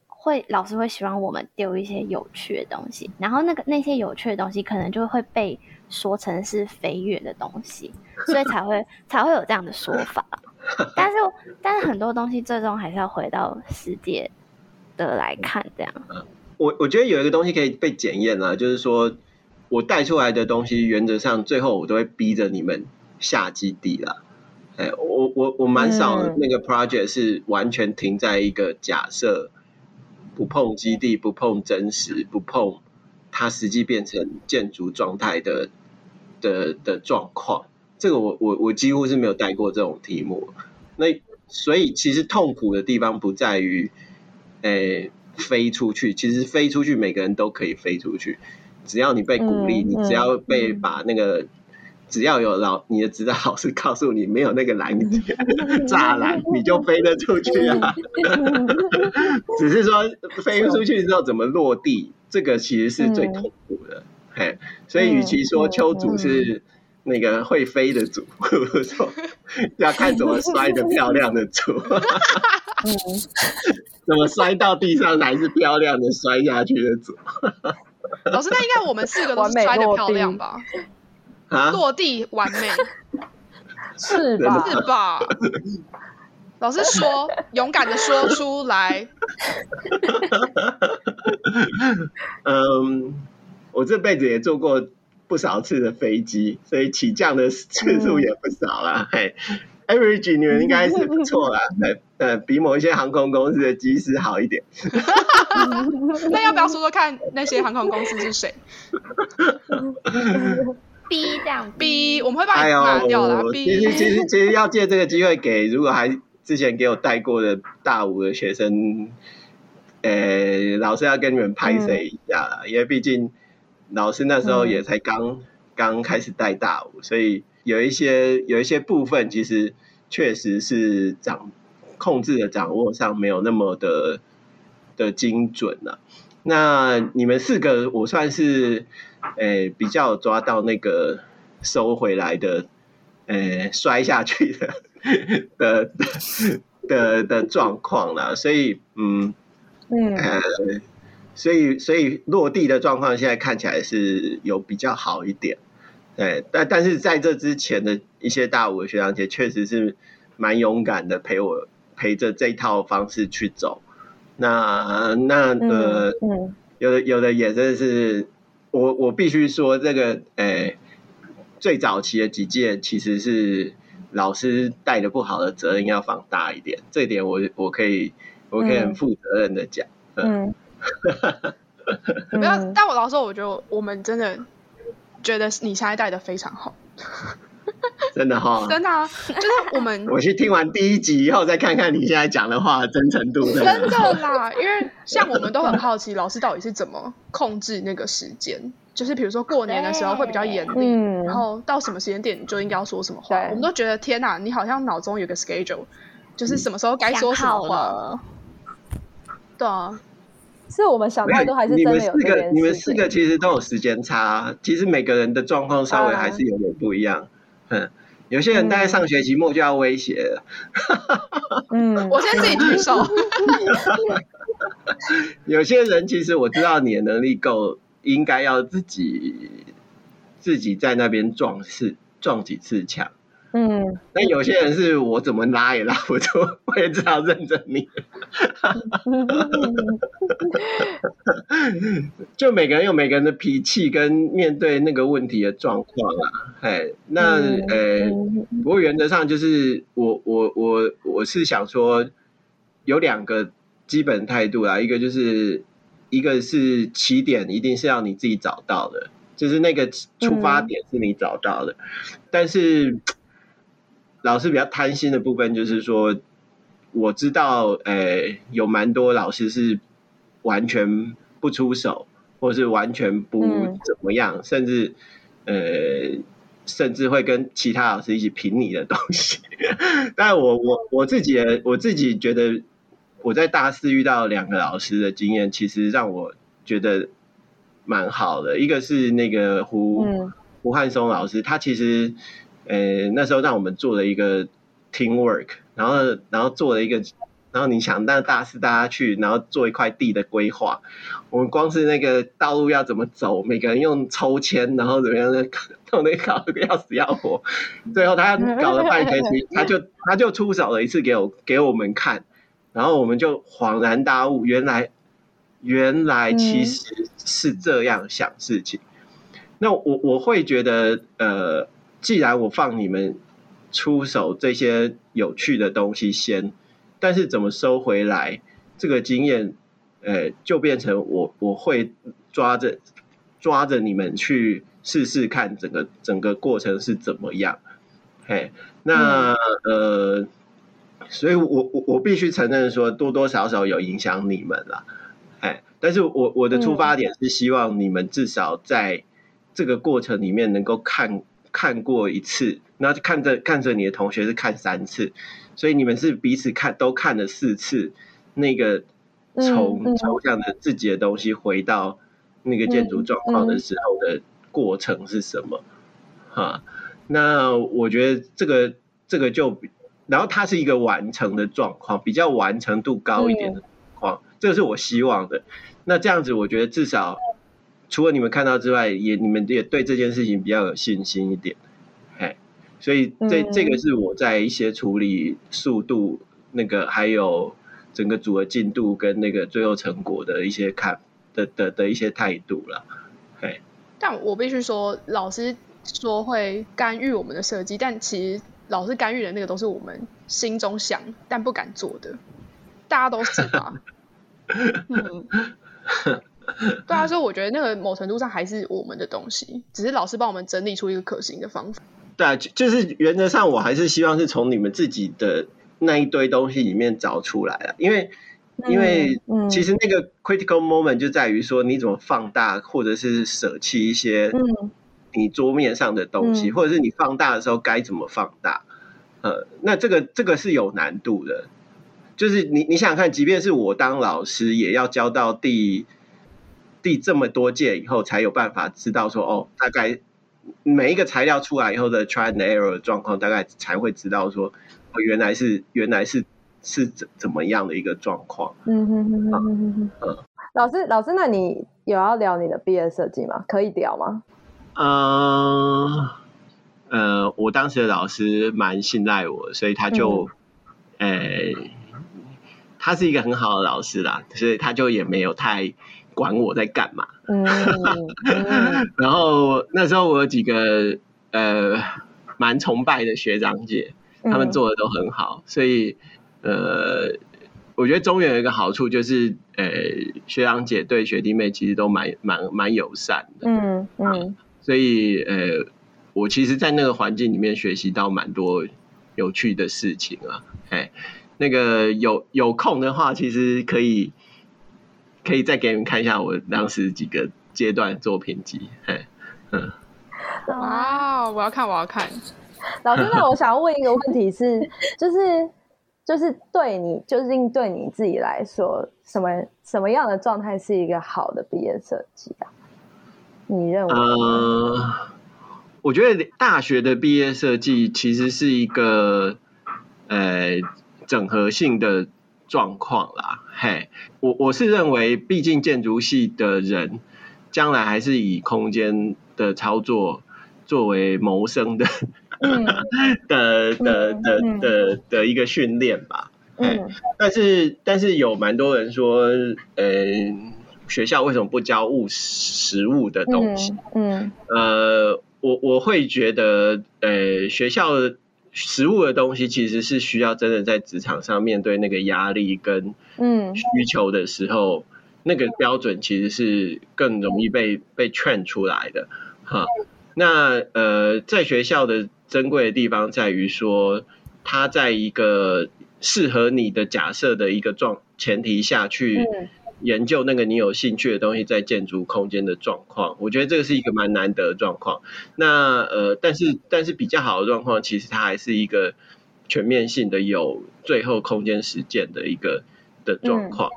[SPEAKER 4] 会老师会希望我们丢一些有趣的东西，然后那个那些有趣的东西可能就会被说成是飞跃的东西，所以才会才会有这样的说法。但是，但是很多东西最终还是要回到世界的来看，这样。
[SPEAKER 5] 我我觉得有一个东西可以被检验啊，就是说我带出来的东西，原则上最后我都会逼着你们下基地了。哎，我我我蛮少那个 project 是完全停在一个假设，不碰基地，不碰真实，不碰它实际变成建筑状态的的的状况。这个我我我几乎是没有带过这种题目，那所以其实痛苦的地方不在于，诶飞出去，其实飞出去每个人都可以飞出去，只要你被鼓励，你只要被把那个，只要有老你的指导老师告诉你没有那个拦 栅栏，你就飞得出去啊。只是说飞出去之后怎么落地，这个其实是最痛苦的。嘿，所以与其说秋主是。那个会飞的主，要看怎么摔的漂亮的组，怎么摔到地上才是漂亮的摔下去的主。
[SPEAKER 3] 老师，那应该我们四个都是摔的漂亮吧？啊，落地完美，
[SPEAKER 2] 是吧？
[SPEAKER 3] 是吧？老师说，勇敢的说出来。
[SPEAKER 5] 嗯，我这辈子也坐过。不少次的飞机，所以起降的次数也不少啦。嘿，average 你们应该是不错啦，呃，比某一些航空公司的机师好一点。
[SPEAKER 3] 那要不要说说看那些航空公司是谁
[SPEAKER 4] ？B 这样
[SPEAKER 3] ，B 我们会把你拿掉了。
[SPEAKER 5] 其实其实其实要借这个机会给，如果还之前给我带过的大五的学生，呃，老师要跟你们拍谁一下啦，因为毕竟。老师那时候也才刚刚、嗯、开始带大五，所以有一些有一些部分其实确实是掌控制的掌握上没有那么的的精准了、啊。那你们四个，我算是诶、欸、比较抓到那个收回来的，诶、欸、摔下去的的的的状况了。所以嗯嗯。呃所以，所以落地的状况现在看起来是有比较好一点，对，但但是在这之前的一些大五的学长姐确实是蛮勇敢的，陪我陪着这一套方式去走。那那呃，嗯嗯、有的有的也真的是，我我必须说这个，诶、欸，最早期的几届其实是老师带的不好的责任要放大一点，这一点我我可以我可以很负责任的讲，嗯。嗯。
[SPEAKER 3] 没有，但我老实说，我觉得我们真的觉得你现在带的非常好，
[SPEAKER 5] 真的哈、哦，
[SPEAKER 3] 真的啊，就是我们
[SPEAKER 5] 我去听完第一集以后，再看看你现在讲的话的真诚度，真
[SPEAKER 3] 的啦，因为像我们都很好奇，老师到底是怎么控制那个时间，就是比如说过年的时候会比较严厉，嗯、然后到什么时间点你就应该要说什么话，我们都觉得天哪，你好像脑中有个 schedule，就是什么时候该说什么话，对啊。
[SPEAKER 2] 是我们想到都还是真的有。你们四个，
[SPEAKER 5] 你们四个其实都有时间差，其实每个人的状况稍微还是有点不一样。嗯，有些人大概上学期末就要威胁了。
[SPEAKER 3] 嗯，我先自己举手。
[SPEAKER 5] 有些人其实我知道你的能力够，应该要自己自己在那边撞次撞几次墙。嗯，那有些人是我怎么拉也拉不住，我也只好认着你。就每个人有每个人的脾气跟面对那个问题的状况啊，哎，那呃，不过原则上就是我我我我是想说有两个基本态度啊，一个就是一个是起点，一定是要你自己找到的，就是那个出发点是你找到的。嗯、但是老师比较贪心的部分，就是说，我知道，诶、呃，有蛮多老师是完全不出手，或是完全不怎么样，嗯、甚至呃，甚至会跟其他老师一起评你的东西。但我我我自己我自己觉得。我在大四遇到两个老师的经验，其实让我觉得蛮好的。一个是那个胡、嗯、胡汉松老师，他其实呃那时候让我们做了一个 team work，然后然后做了一个，然后你想那大四大家去，然后做一块地的规划。我们光是那个道路要怎么走，每个人用抽签，然后怎么样的，弄得搞得要死要活。最后他搞了半天，他就他就出手了一次给我给我们看。然后我们就恍然大悟，原来原来其实是这样想事情。嗯、那我我会觉得，呃，既然我放你们出手这些有趣的东西先，但是怎么收回来，这个经验，呃，就变成我我会抓着抓着你们去试试看，整个整个过程是怎么样。嘿，那、呃。所以我，我我必须承认说，多多少少有影响你们了，哎，但是我我的出发点是希望你们至少在这个过程里面能够看看过一次，那看着看着你的同学是看三次，所以你们是彼此看都看了四次，那个从抽象的自己的东西回到那个建筑状况的时候的过程是什么？哈，那我觉得这个这个就。然后它是一个完成的状况，比较完成度高一点的状况，嗯、这个是我希望的。那这样子，我觉得至少除了你们看到之外，也你们也对这件事情比较有信心一点。哎，所以这、嗯、这个是我在一些处理速度，那个还有整个组的进度跟那个最后成果的一些看的的的一些态度了。哎，
[SPEAKER 3] 但我必须说，老师说会干预我们的设计，但其实。老师干预的那个都是我们心中想但不敢做的，大家都是吧？嗯，对啊，所以我觉得那个某程度上还是我们的东西，只是老师帮我们整理出一个可行的方法。
[SPEAKER 5] 对啊，就是原则上我还是希望是从你们自己的那一堆东西里面找出来了，因为因为其实那个 critical moment 就在于说你怎么放大或者是舍弃一些。嗯你桌面上的东西，或者是你放大的时候该怎么放大？呃，那这个这个是有难度的。就是你你想想看，即便是我当老师，也要教到第第这么多届以后，才有办法知道说，哦，大概每一个材料出来以后的 try and error 的状况，大概才会知道说，哦，原来是原来是是怎怎么样的一个状况。嗯哼哼哼哼
[SPEAKER 2] 哼。嗯，老师老师，那你有要聊你的毕业设计吗？可以聊吗？
[SPEAKER 5] 嗯，呃，我当时的老师蛮信赖我，所以他就，呃、嗯欸，他是一个很好的老师啦，所以他就也没有太管我在干嘛。嗯，嗯 然后那时候我有几个呃蛮崇拜的学长姐，他们做的都很好，所以呃，我觉得中原有一个好处就是，呃，学长姐对学弟妹其实都蛮蛮蛮友善的。嗯嗯。嗯所以，呃，我其实，在那个环境里面学习到蛮多有趣的事情啊。哎，那个有有空的话，其实可以可以再给你们看一下我当时几个阶段作品集。哎，嗯，
[SPEAKER 3] 哇，我要看，我要看。
[SPEAKER 2] 老师，那我想要问一个问题是，就是就是对你，究竟对你自己来说，什么什么样的状态是一个好的毕业设计啊？你认为？
[SPEAKER 5] 呃，我觉得大学的毕业设计其实是一个呃整合性的状况啦。嘿，我我是认为，毕竟建筑系的人将来还是以空间的操作作为谋生的、嗯、的的的的的一个训练吧。嗯，但是但是有蛮多人说，呃。学校为什么不教务实物的东西？嗯，嗯呃，我我会觉得，呃，学校实物的东西其实是需要真的在职场上面对那个压力跟嗯需求的时候，那个标准其实是更容易被被劝出来的哈。那呃，在学校的珍贵的地方在于说，它在一个适合你的假设的一个状前提下去研究那个你有兴趣的东西在建筑空间的状况。我觉得这个是一个蛮难得的状况。那呃，但是但是比较好的状况，其实它还是一个全面性的有最后空间实践的一个的状况。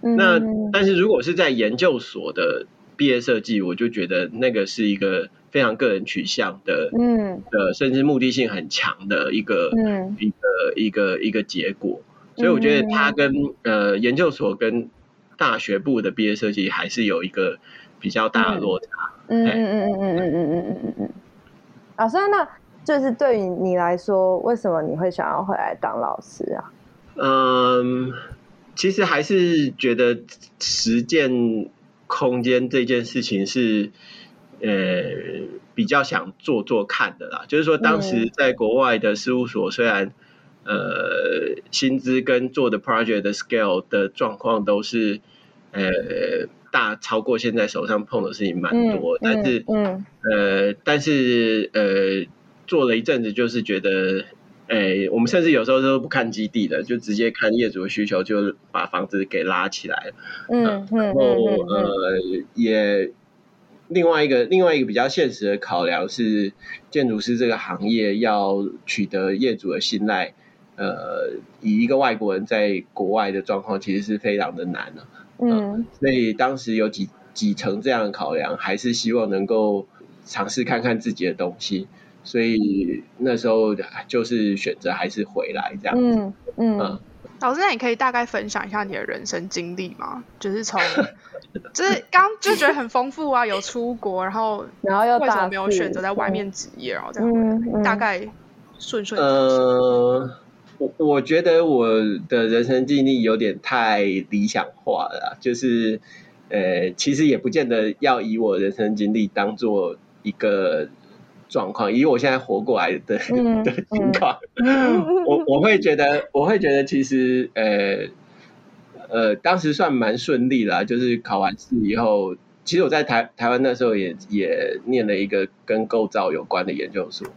[SPEAKER 5] 那但是如果是在研究所的毕业设计，我就觉得那个是一个。非常个人取向的，嗯，呃，甚至目的性很强的一个，嗯，一个一个一个结果，所以我觉得它跟呃研究所跟大学部的毕业设计还是有一个比较大的落差。嗯嗯嗯嗯嗯嗯嗯嗯嗯嗯。
[SPEAKER 2] 老师，那就是对于你来说，为什么你会想要回来当老师啊？
[SPEAKER 5] 嗯，其实还是觉得实践空间这件事情是。呃，比较想做做看的啦，就是说当时在国外的事务所，虽然、嗯、呃薪资跟做的 project 的 scale 的状况都是呃大超过现在手上碰的事情蛮多，嗯、但是嗯，嗯呃但是呃做了一阵子，就是觉得，哎，我们甚至有时候都不看基地的，就直接看业主的需求，就把房子给拉起来嗯，然后呃也。另外一个另外一个比较现实的考量是，建筑师这个行业要取得业主的信赖，呃，以一个外国人在国外的状况，其实是非常的难的、啊。嗯，所以当时有几几层这样的考量，还是希望能够尝试看看自己的东西，所以那时候就是选择还是回来这样子。嗯嗯。嗯
[SPEAKER 3] 老师，那你可以大概分享一下你的人生经历吗？就是从。就是刚就觉得很丰富啊，有出国，然后然后又为什么没有选择在外面职业，然后这样大概顺顺。
[SPEAKER 5] 呃，我我觉得我的人生经历有点太理想化了，就是呃，其实也不见得要以我人生经历当做一个状况，以我现在活过来的 的情况，我我会觉得我会觉得其实呃。呃，当时算蛮顺利啦，就是考完试以后，其实我在台台湾那时候也也念了一个跟构造有关的研究所，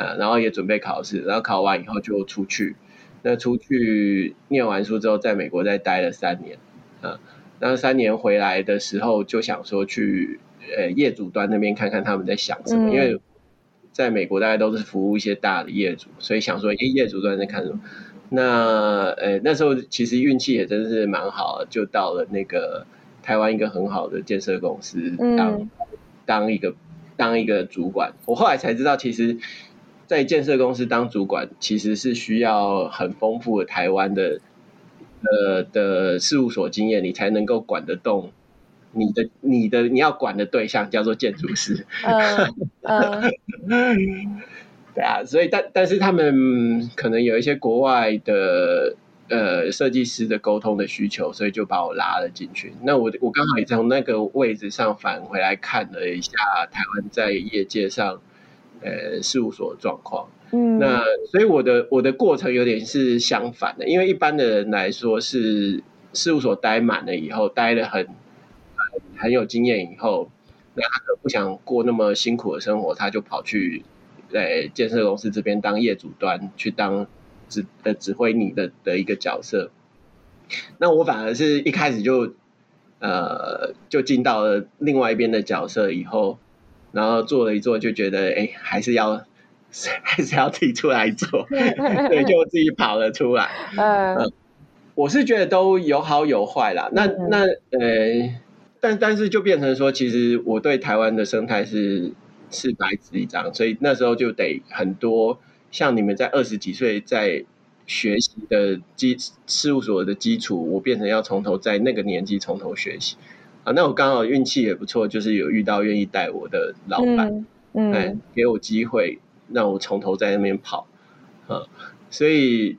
[SPEAKER 5] 啊，然后也准备考试，然后考完以后就出去，那出去念完书之后，在美国再待了三年，啊，然后三年回来的时候就想说去呃业主端那边看看他们在想什么，嗯、因为在美国大概都是服务一些大的业主，所以想说，诶，业主端在看什么。那呃那时候其实运气也真是蛮好，就到了那个台湾一个很好的建设公司当、嗯、当一个当一个主管。我后来才知道，其实，在建设公司当主管其实是需要很丰富的台湾的呃的事务所经验，你才能够管得动你的你的你要管的对象叫做建筑师。嗯嗯 对啊，所以但但是他们可能有一些国外的呃设计师的沟通的需求，所以就把我拉了进去。那我我刚好也从那个位置上返回来看了一下台湾在业界上呃事务所的状况。嗯，那所以我的我的过程有点是相反的，因为一般的人来说是事务所待满了以后，待了很很很有经验以后，那他可不想过那么辛苦的生活，他就跑去。在建设公司这边当业主端去当指的指挥你的的一个角色，那我反而是一开始就呃就进到了另外一边的角色以后，然后做了一做就觉得哎、欸、还是要 还是要自己出来做，所以就自己跑了出来。嗯、呃，我是觉得都有好有坏啦。那那呃，但但是就变成说，其实我对台湾的生态是。是白纸一张，所以那时候就得很多像你们在二十几岁在学习的基事务所的基础，我变成要从头在那个年纪从头学习啊。那我刚好运气也不错，就是有遇到愿意带我的老板，嗯，嗯，给我机会让我从头在那边跑啊。所以，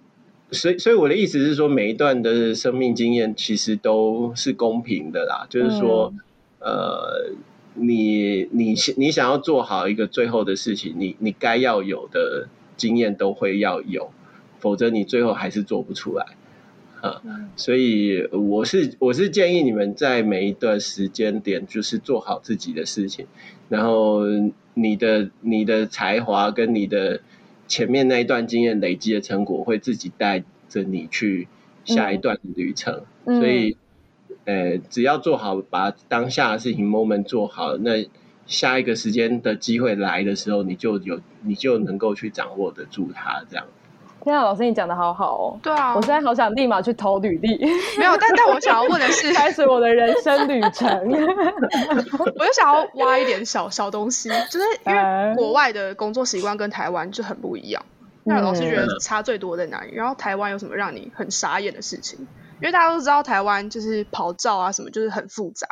[SPEAKER 5] 所以，所以我的意思是说，每一段的生命经验其实都是公平的啦，就是说，嗯、呃。你你你想要做好一个最后的事情，你你该要有的经验都会要有，否则你最后还是做不出来。啊，所以我是我是建议你们在每一段时间点，就是做好自己的事情，然后你的你的才华跟你的前面那一段经验累积的成果，会自己带着你去下一段旅程。嗯、所以，呃，只要做好，把当下的事情 moment 做好，那下一个时间的机会来的时候，你就有你就能够去掌握得住它，这样。
[SPEAKER 2] 天啊，老师你讲的好好哦！
[SPEAKER 3] 对啊，
[SPEAKER 2] 我现在好想立马去投履历。
[SPEAKER 3] 没有，但但我想要问的是，
[SPEAKER 2] 开始我的人生旅程。
[SPEAKER 3] 我就想要挖一点小小东西，就是因为国外的工作习惯跟台湾就很不一样。那老师觉得差最多在哪里？然后台湾有什么让你很傻眼的事情？因为大家都知道台湾就是跑照啊什么，就是很复杂。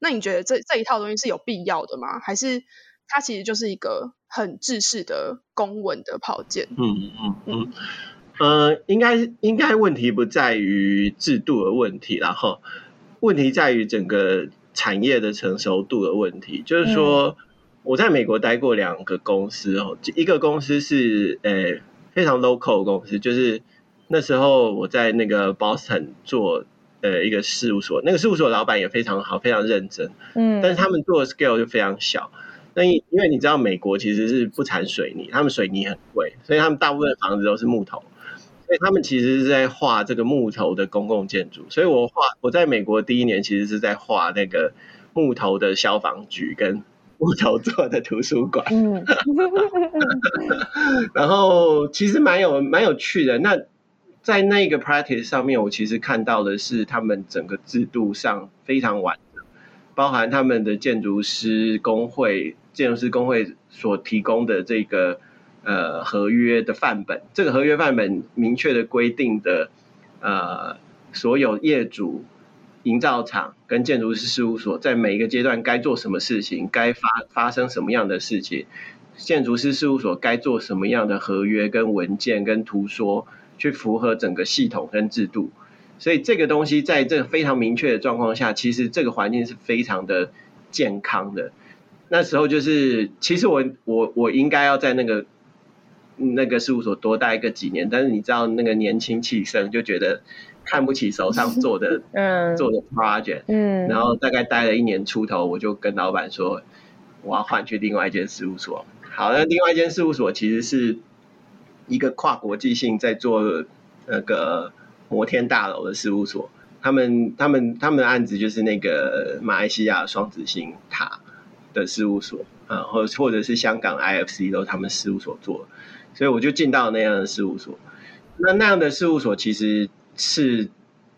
[SPEAKER 3] 那你觉得这这一套东西是有必要的吗？还是它其实就是一个？很制式的公文的跑件，
[SPEAKER 5] 嗯嗯嗯，呃，应该应该问题不在于制度的问题，然后问题在于整个产业的成熟度的问题。就是说，我在美国待过两个公司哦，一个公司是呃非常 local 的公司，就是那时候我在那个 Boston 做呃一个事务所，那个事务所老板也非常好，非常认真，嗯，但是他们做的 scale 就非常小。那因因为你知道美国其实是不产水泥，他们水泥很贵，所以他们大部分的房子都是木头，所以他们其实是在画这个木头的公共建筑。所以我画我在美国第一年其实是在画那个木头的消防局跟 木头做的图书馆。嗯，然后其实蛮有蛮有趣的。那在那个 practice 上面，我其实看到的是他们整个制度上非常完整，包含他们的建筑师工会。建筑师工会所提供的这个呃合约的范本，这个合约范本明确的规定的呃所有业主、营造厂跟建筑师事务所在每一个阶段该做什么事情，该发发生什么样的事情，建筑师事务所该做什么样的合约跟文件跟图说，去符合整个系统跟制度。所以这个东西在这个非常明确的状况下，其实这个环境是非常的健康的。那时候就是，其实我我我应该要在那个那个事务所多待个几年，但是你知道那个年轻气盛，就觉得看不起手上做的 嗯做的 project，嗯，然后大概待了一年出头，我就跟老板说我要换去另外一间事务所。好，那另外一间事务所其实是一个跨国际性在做那个摩天大楼的事务所，他们他们他们的案子就是那个马来西亚双子星塔。的事务所啊，或或者是香港 IFC 都是他们事务所做，所以我就进到那样的事务所。那那样的事务所其实是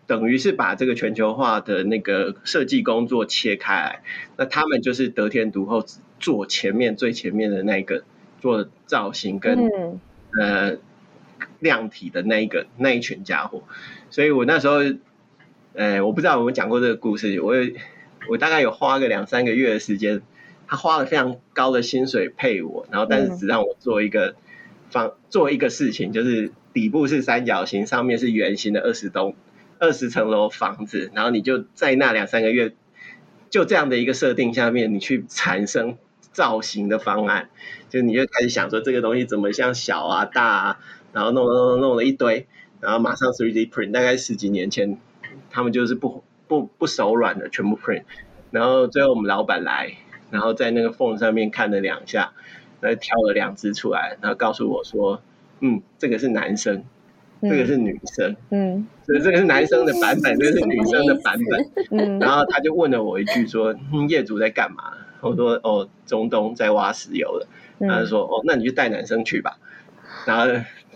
[SPEAKER 5] 等于是把这个全球化的那个设计工作切开来，那他们就是得天独厚，做前面最前面的那个做造型跟、嗯、呃量体的那一个那一群家伙。所以我那时候，呃，我不知道有没有讲过这个故事，我我大概有花个两三个月的时间。他花了非常高的薪水配我，然后但是只让我做一个方做一个事情，就是底部是三角形，上面是圆形的二十栋二十层楼房子，然后你就在那两三个月就这样的一个设定下面，你去产生造型的方案，就你就开始想说这个东西怎么像小啊大啊，然后弄弄弄弄了一堆，然后马上 3D print，大概十几年前他们就是不不不手软的全部 print，然后最后我们老板来。然后在那个缝上面看了两下，然后挑了两只出来，然后告诉我说：“嗯，这个是男生，这个是女生，嗯，所以这个是男生的版本，这个是女生的版本。”嗯，然后他就问了我一句说：“嗯，业主在干嘛？”我说：“哦，中东在挖石油了。”他就说：“哦，那你就带男生去吧。”然后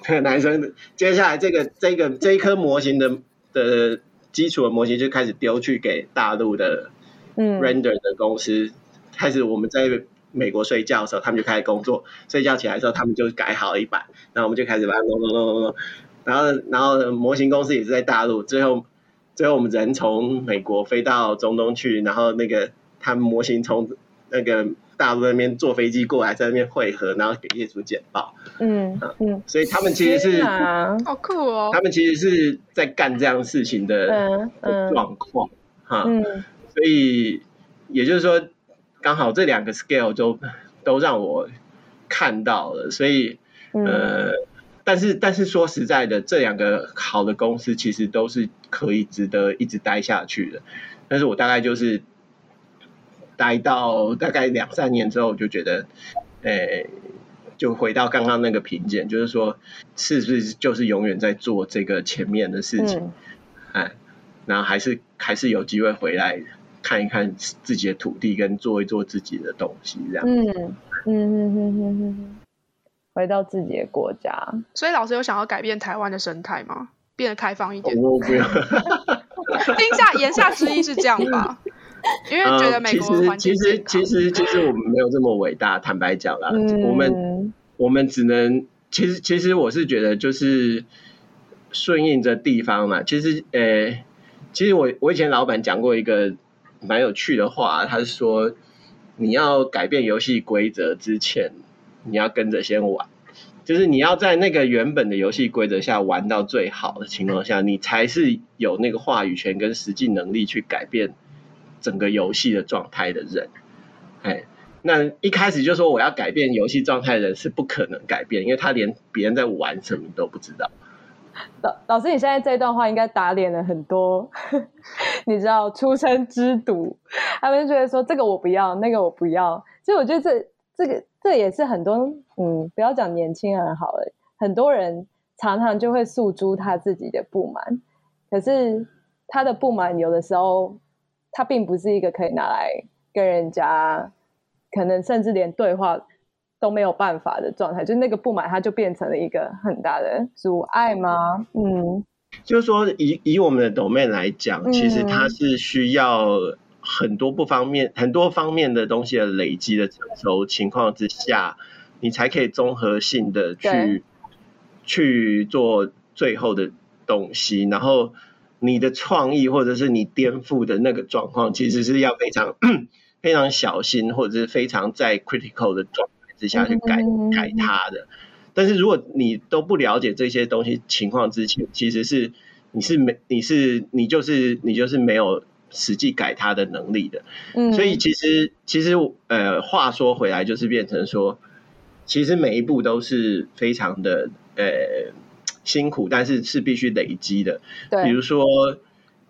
[SPEAKER 5] 这个男生接下来这个这个这一颗模型的的基础的模型就开始丢去给大陆的 render 的公司。开始我们在美国睡觉的时候，他们就开始工作。睡觉起来的时候，他们就改好了一版，然后我们就开始把它弄弄弄弄弄。然后，然后模型公司也是在大陆。最后，最后我们人从美国飞到中东去，然后那个他们模型从那个大陆那边坐飞机过来，在那边汇合，然后给业主简报。嗯嗯。所以他们其实是
[SPEAKER 3] 好酷哦。
[SPEAKER 5] 他们其实是在干这样事情的状况哈。嗯。所以也就是说。刚好这两个 scale 就都让我看到了，所以呃，但是但是说实在的，这两个好的公司其实都是可以值得一直待下去的。但是我大概就是待到大概两三年之后，我就觉得，诶，就回到刚刚那个评鉴，就是说，是不是就是永远在做这个前面的事情，哎、嗯，然后还是还是有机会回来看一看自己的土地，跟做一做自己的东西，这样。嗯嗯嗯嗯
[SPEAKER 2] 嗯嗯。回到自己的国家，
[SPEAKER 3] 所以老师有想要改变台湾的生态吗？变得开放一点？
[SPEAKER 5] 我不要。
[SPEAKER 3] 听下言下之意是这样吧？因为觉得美
[SPEAKER 5] 国、其实其实其实其实我们没有这么伟大，坦白讲啦，我们我们只能其实其实我是觉得就是顺应着地方嘛。其实呃、其实我我以前老板讲过一个蛮有趣的话，他是说你要改变游戏规则之前。你要跟着先玩，就是你要在那个原本的游戏规则下玩到最好的情况下，你才是有那个话语权跟实际能力去改变整个游戏的状态的人。哎，那一开始就说我要改变游戏状态的人是不可能改变，因为他连别人在玩什么都不知道。
[SPEAKER 2] 老老师，你现在这段话应该打脸了很多，你知道出生之毒，他们就觉得说这个我不要，那个我不要，所以我觉得这这个。这也是很多嗯，不要讲年轻人好了，很多人常常就会诉诸他自己的不满，可是他的不满有的时候，他并不是一个可以拿来跟人家，可能甚至连对话都没有办法的状态，就那个不满，它就变成了一个很大的阻碍吗？嗯，
[SPEAKER 5] 就是说以以我们的 domain 来讲，其实它是需要。很多不方面、很多方面的东西的累积的成熟情况之下，你才可以综合性的去去做最后的东西。然后你的创意或者是你颠覆的那个状况，其实是要非常 非常小心，或者是非常在 critical 的状态之下去改改它的。但是如果你都不了解这些东西情况之前，其实是你是没你是你就是你就是没有。实际改它的能力的，嗯，所以其实其实呃，话说回来，就是变成说，其实每一步都是非常的呃辛苦，但是是必须累积的。对，比如说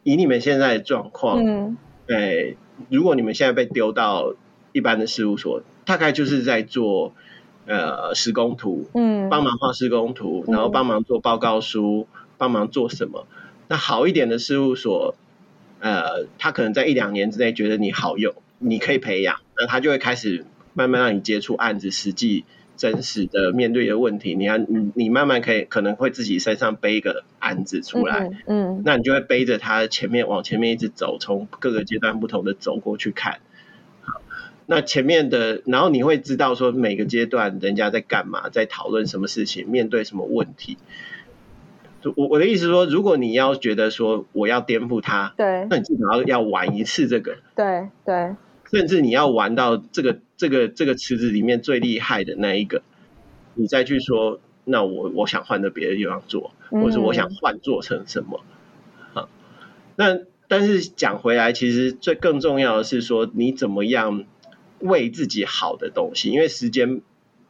[SPEAKER 5] 以你们现在的状况，嗯，呃，如果你们现在被丢到一般的事务所，大概就是在做呃施工图，嗯，帮忙画施工图，然后帮忙做报告书，帮忙做什么？那好一点的事务所。呃，他可能在一两年之内觉得你好用，你可以培养，那他就会开始慢慢让你接触案子，实际真实的面对的问题。你看，你你慢慢可以可能会自己身上背一个案子出来，嗯，嗯，那你就会背着他前面往前面一直走，从各个阶段不同的走过去看。好，那前面的，然后你会知道说每个阶段人家在干嘛，在讨论什么事情，面对什么问题。我我的意思说，如果你要觉得说我要颠覆他，对，那你至少要要玩一次这个，
[SPEAKER 2] 对对，
[SPEAKER 5] 甚至你要玩到这个这个这个池子里面最厉害的那一个，你再去说，那我我想换到别的地方做，或者我想换做成什么，嗯、啊，那但是讲回来，其实最更重要的是说，你怎么样为自己好的东西，因为时间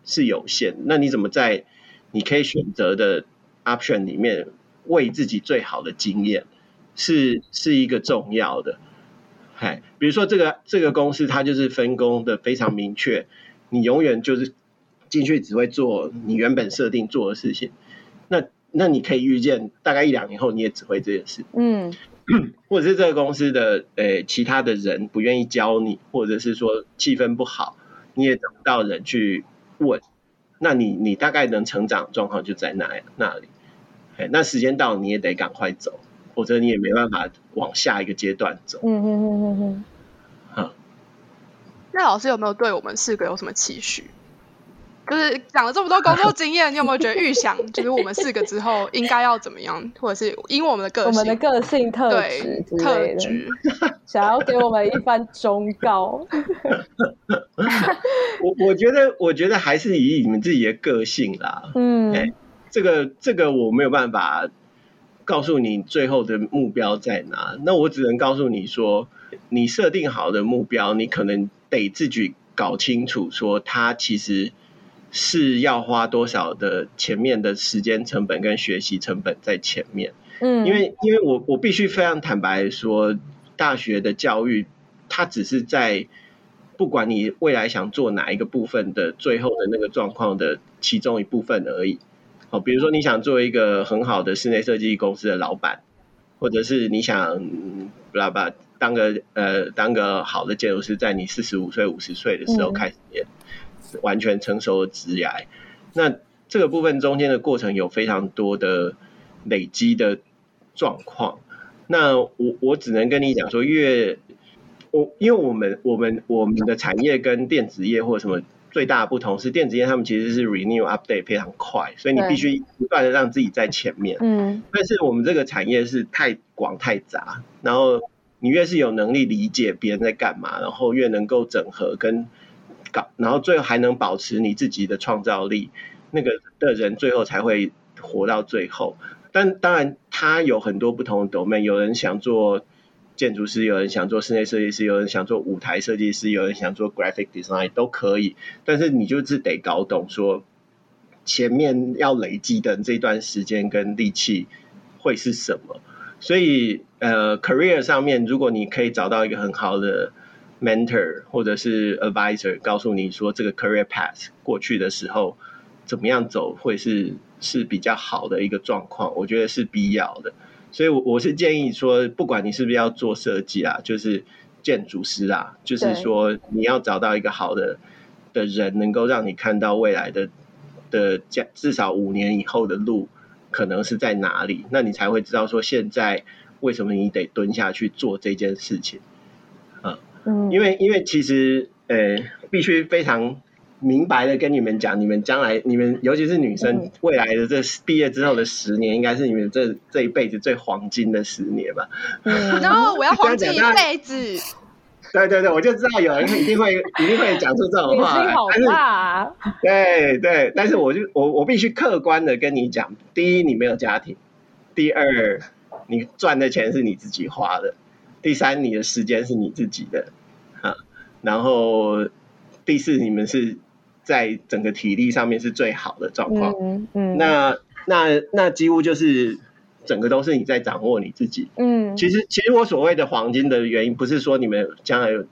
[SPEAKER 5] 是有限，那你怎么在你可以选择的。option 里面为自己最好的经验是是一个重要的，嗨，比如说这个这个公司它就是分工的非常明确，你永远就是进去只会做你原本设定做的事情，那那你可以预见大概一两年后你也只会这件事，嗯，或者是这个公司的诶其他的人不愿意教你，或者是说气氛不好，你也找不到人去问。那你你大概能成长状况就在那那里，哎，那时间到你也得赶快走，否则你也没办法往下一个阶段走。嗯嗯嗯嗯嗯。
[SPEAKER 3] 那老师有没有对我们四个有什么期许？就是讲了这么多工作经验，你有没有觉得预想，就是我们四个之后应该要怎么样，或者是因为我们的个性，
[SPEAKER 2] 我们的个性特质特质，想要给我们一番忠告。
[SPEAKER 5] 我我觉得，我觉得还是以你们自己的个性啦。嗯，哎，这个这个我没有办法告诉你最后的目标在哪，那我只能告诉你说，你设定好的目标，你可能得自己搞清楚，说它其实。是要花多少的前面的时间成本跟学习成本在前面。嗯，因为因为我我必须非常坦白说，大学的教育它只是在不管你未来想做哪一个部分的最后的那个状况的其中一部分而已。好，比如说你想做一个很好的室内设计公司的老板，或者是你想巴拉巴当个呃当个好的建筑师，在你四十五岁五十岁的时候开始也完全成熟的职涯。那这个部分中间的过程有非常多的累积的。状况，那我我只能跟你讲说，越我因为我们我们我们的产业跟电子业或者什么最大的不同是，电子业他们其实是 renew update 非常快，所以你必须不断的让自己在前面。嗯，但是我们这个产业是太广太杂，然后你越是有能力理解别人在干嘛，然后越能够整合跟搞，然后最后还能保持你自己的创造力，那个的人最后才会活到最后。但当然，他有很多不同的 domain，有人想做建筑师，有人想做室内设计师，有人想做舞台设计师，有人想做 graphic design，都可以。但是你就是得搞懂说，前面要累积的这段时间跟力气会是什么。所以，呃，career 上面，如果你可以找到一个很好的 mentor 或者是 advisor，告诉你说这个 career path 过去的时候怎么样走会是。是比较好的一个状况，我觉得是必要的，所以，我我是建议说，不管你是不是要做设计啊，就是建筑师啊，就是说你要找到一个好的的人，能够让你看到未来的的至少五年以后的路可能是在哪里，那你才会知道说现在为什么你得蹲下去做这件事情，嗯，因为因为其实呃，必须非常。明白的跟你们讲，你们将来，你们尤其是女生，未来的这毕业之后的十年，应该是你们这这一辈子最黄金的十年吧。
[SPEAKER 3] 嗯，然后我要黄金一辈子。
[SPEAKER 5] 对对对，我就知道有人一定会一定会讲出这种话。
[SPEAKER 2] 心好大啊。
[SPEAKER 5] 对对，但是我就我我必须客观的跟你讲，第一，你没有家庭；第二，你赚的钱是你自己花的；第三，你的时间是你自己的。啊，然后第四，你们是。在整个体力上面是最好的状况，嗯嗯，那那那几乎就是整个都是你在掌握你自己，嗯，其实其实我所谓的黄金的原因，不是说你们将来有，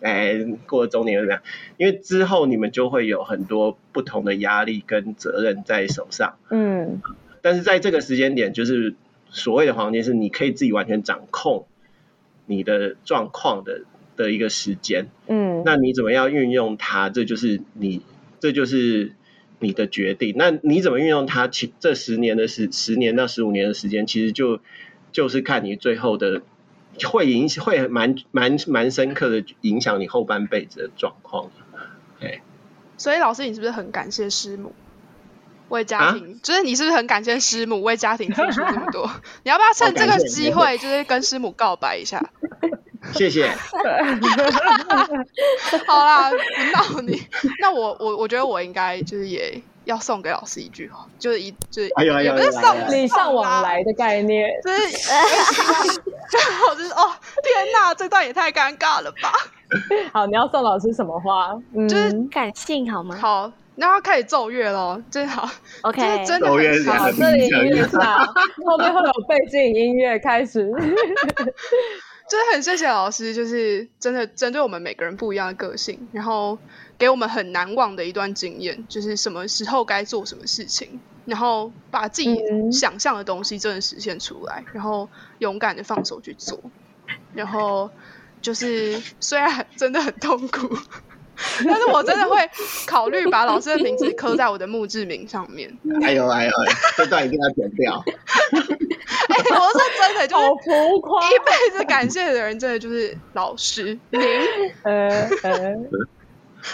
[SPEAKER 5] 哎，过了中年怎么样，因为之后你们就会有很多不同的压力跟责任在手上，嗯，但是在这个时间点，就是所谓的黄金是你可以自己完全掌控你的状况的的一个时间，嗯，那你怎么样运用它，这就是你。这就是你的决定。那你怎么运用它？其这十年的时，十年到十五年的时间，其实就就是看你最后的会影响，会蛮蛮蛮深刻的影响你后半辈子的状况。哎，
[SPEAKER 3] 所以老师，你是不是很感谢师母为家庭？啊、就是你是不是很感谢师母为家庭付出这么多？你要不要趁这个机会，就是跟师母告白一下？
[SPEAKER 5] 谢谢。
[SPEAKER 3] 好啦，不闹你。那我我我觉得我应该就是也要送给老师一句话，就是一就是哎呦也不是送
[SPEAKER 2] 礼尚往来的概念，
[SPEAKER 3] 就是最好 就是哦，天哪，这段也太尴尬了吧。
[SPEAKER 2] 好，你要送老师什么话？
[SPEAKER 4] 嗯、就是感性好吗？
[SPEAKER 3] 好，那要开始奏乐喽，真好。
[SPEAKER 4] OK，
[SPEAKER 3] 真的很
[SPEAKER 2] 好。这里音乐下，后面会有背景音乐开始。
[SPEAKER 3] 真 的很谢谢老师，就是真的针对我们每个人不一样的个性，然后给我们很难忘的一段经验，就是什么时候该做什么事情，然后把自己想象的东西真的实现出来，然后勇敢的放手去做，然后就是虽然真的很痛苦。但是我真的会考虑把老师的名字刻在我的墓志铭上面。
[SPEAKER 5] 哎呦哎呦，这段一定要剪掉。
[SPEAKER 3] 哎，我说真的，就是浮夸，一辈子感谢的人，真的就是老师您。呃呃，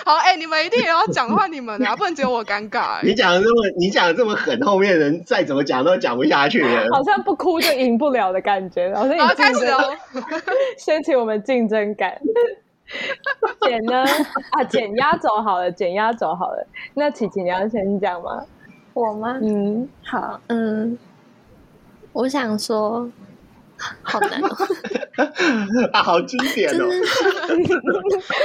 [SPEAKER 3] 好，哎，你们一定也要讲的话，你们啊，不能只有我尴尬。
[SPEAKER 5] 你讲的这么，你讲的这么狠，后面人再怎么讲都讲不下去了。
[SPEAKER 2] 好像不哭就赢不了的感觉。老师，你开始哦，掀起我们竞争感。减呢？啊，减压轴好了，减压轴好了。那琪琪，你要先讲吗？
[SPEAKER 1] 我吗？嗯，好，嗯，我想说，好难哦！
[SPEAKER 5] 啊，好经典哦！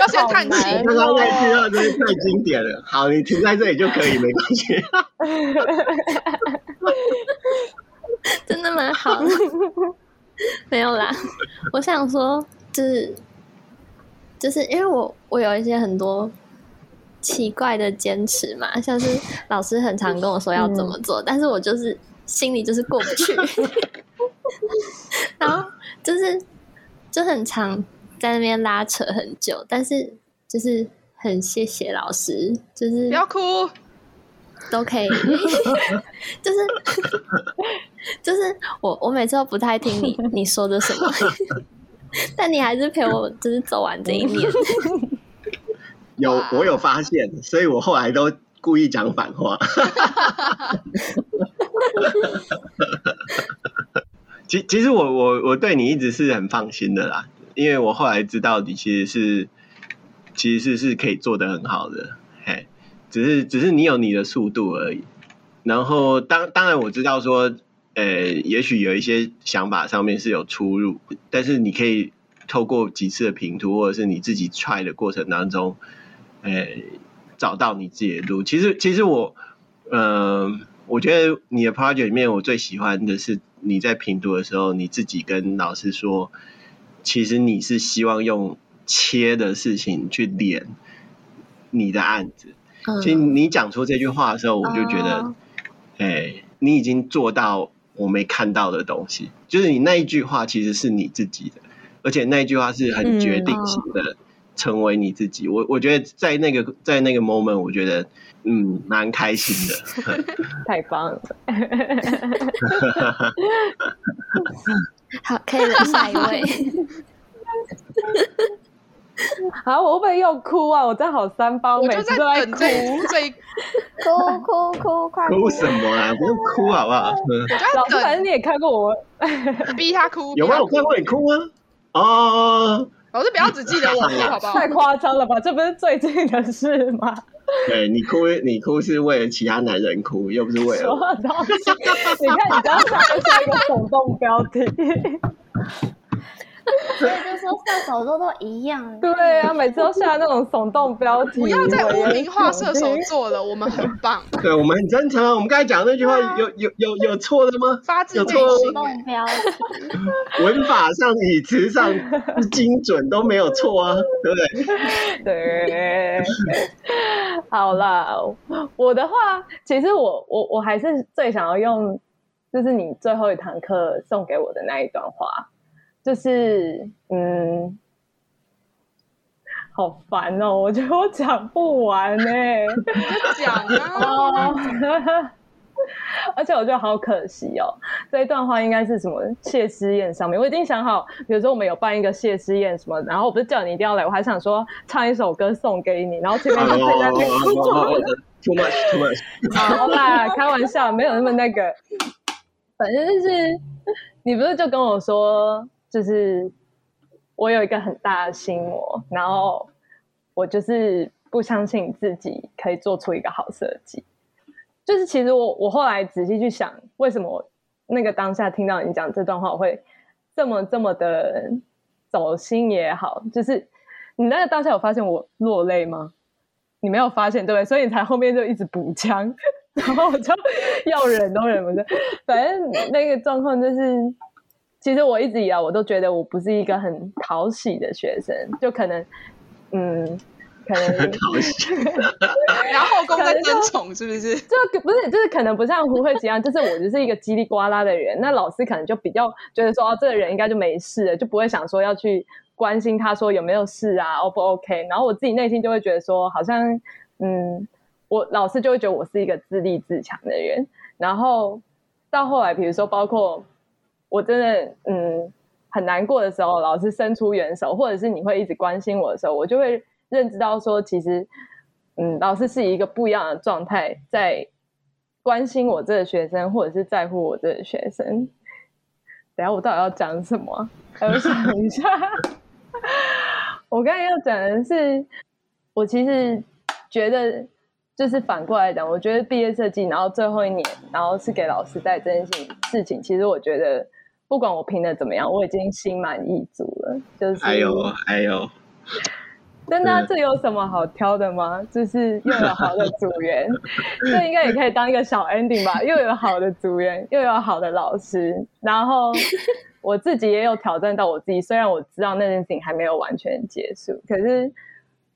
[SPEAKER 3] 要先叹气。
[SPEAKER 5] 刚刚那句话真是太经典了。好，你停在这里就可以，没关系。
[SPEAKER 1] 真的蛮好的。没有啦，我想说，就是就是因为我我有一些很多奇怪的坚持嘛，像是老师很常跟我说要怎么做，嗯、但是我就是心里就是过不去。然后就是就很常在那边拉扯很久，但是就是很谢谢老师，就是
[SPEAKER 3] 不要哭，
[SPEAKER 1] 都可以，就是 就是我我每次都不太听你你说的什么，但你还是陪我就是走完这一年。
[SPEAKER 5] 有我有发现，所以我后来都故意讲反话。其其实我我我对你一直是很放心的啦，因为我后来知道你其实是其实是是可以做得很好的，嘿，只是只是你有你的速度而已。然后当当然我知道说，呃，也许有一些想法上面是有出入，但是你可以透过几次的评图或者是你自己 try 的过程当中，呃，找到你自己的路。其实其实我，嗯、呃，我觉得你的 project 里面我最喜欢的是。你在评图的时候，你自己跟老师说，其实你是希望用切的事情去连你的案子。嗯、其实你讲出这句话的时候，我就觉得，哎、嗯欸，你已经做到我没看到的东西。就是你那一句话其实是你自己的，而且那一句话是很决定性的，成为你自己。嗯、我我觉得在那个在那个 moment，我觉得。嗯，蛮开心的，
[SPEAKER 2] 太棒了。
[SPEAKER 1] 好，可以了，下一位。
[SPEAKER 2] 好，我会不会又哭啊？我真好三包，
[SPEAKER 3] 我就在等这
[SPEAKER 2] 这
[SPEAKER 4] 哭哭哭，快
[SPEAKER 5] 哭什么啊？不用哭好不好？
[SPEAKER 2] 老师，反正你也看过我，
[SPEAKER 3] 逼他哭。
[SPEAKER 5] 有吗？我看过你哭啊。哦。
[SPEAKER 3] 老师不要只记得我哭，好不好？
[SPEAKER 2] 太夸张了吧？这不是最近的事吗？
[SPEAKER 5] 对，你哭，你哭是为了其他男人哭，又不是为了我。
[SPEAKER 2] 你看，你刚刚才下一个耸动标题。
[SPEAKER 4] 所以就说射手座都一样。
[SPEAKER 2] 对啊，每次都下那种耸动标题。
[SPEAKER 3] 不要再污名化射手座了，我们很棒。
[SPEAKER 5] 对，我们很真诚啊。我们刚才讲的那句话有有有有错的吗？
[SPEAKER 3] 发自内心。
[SPEAKER 4] 耸动标题。
[SPEAKER 5] 文法上、语词上精准都没有错啊，对不对？
[SPEAKER 2] 对。好了，我的话，其实我我我还是最想要用，就是你最后一堂课送给我的那一段话。就是嗯，好烦哦！我觉得我讲不完呢、欸，
[SPEAKER 3] 讲啊！
[SPEAKER 2] 而且我觉得好可惜哦。这一段话应该是什么谢师宴上面，我已经想好，比如说我们有办一个谢师宴什么，然后我不是叫你一定要来，我还想说唱一首歌送给你，然后前面就在那边哭。
[SPEAKER 5] Too much, too much。
[SPEAKER 2] 好啦，开玩笑，没有那么那个。反正就是你不是就跟我说。就是我有一个很大的心魔，然后我就是不相信自己可以做出一个好设计。就是其实我我后来仔细去想，为什么那个当下听到你讲这段话，我会这么这么的走心也好。就是你那个当下有发现我落泪吗？你没有发现对不对？所以你才后面就一直补枪，然后我就要忍都忍不住。反正那个状况就是。其实我一直以来我都觉得我不是一个很讨喜的学生，就可能，嗯，可能
[SPEAKER 3] 然后后宫在争宠是不是？
[SPEAKER 2] 就不是，就是可能不像胡慧吉一样，就是我就是一个叽里呱啦的人。那老师可能就比较觉得说，哦，这个人应该就没事了，就不会想说要去关心他说有没有事啊，O 不 OK？然后我自己内心就会觉得说，好像，嗯，我老师就会觉得我是一个自立自强的人。然后到后来，比如说包括。我真的嗯很难过的时候，老师伸出援手，或者是你会一直关心我的时候，我就会认知到说，其实嗯老师是一个不一样的状态在关心我这个学生，或者是在乎我这个学生。等下我到底要讲什么？我想一下，我刚才要讲的是，我其实觉得就是反过来讲，我觉得毕业设计，然后最后一年，然后是给老师带这件事情，其实我觉得。不管我拼的怎么样，我已经心满意足了。就是
[SPEAKER 5] 还有还有，
[SPEAKER 2] 真的、啊，这有什么好挑的吗？就是又有好的组员，这应该也可以当一个小 ending 吧？又有好的组员，又有好的老师，然后我自己也有挑战到我自己。虽然我知道那件事情还没有完全结束，可是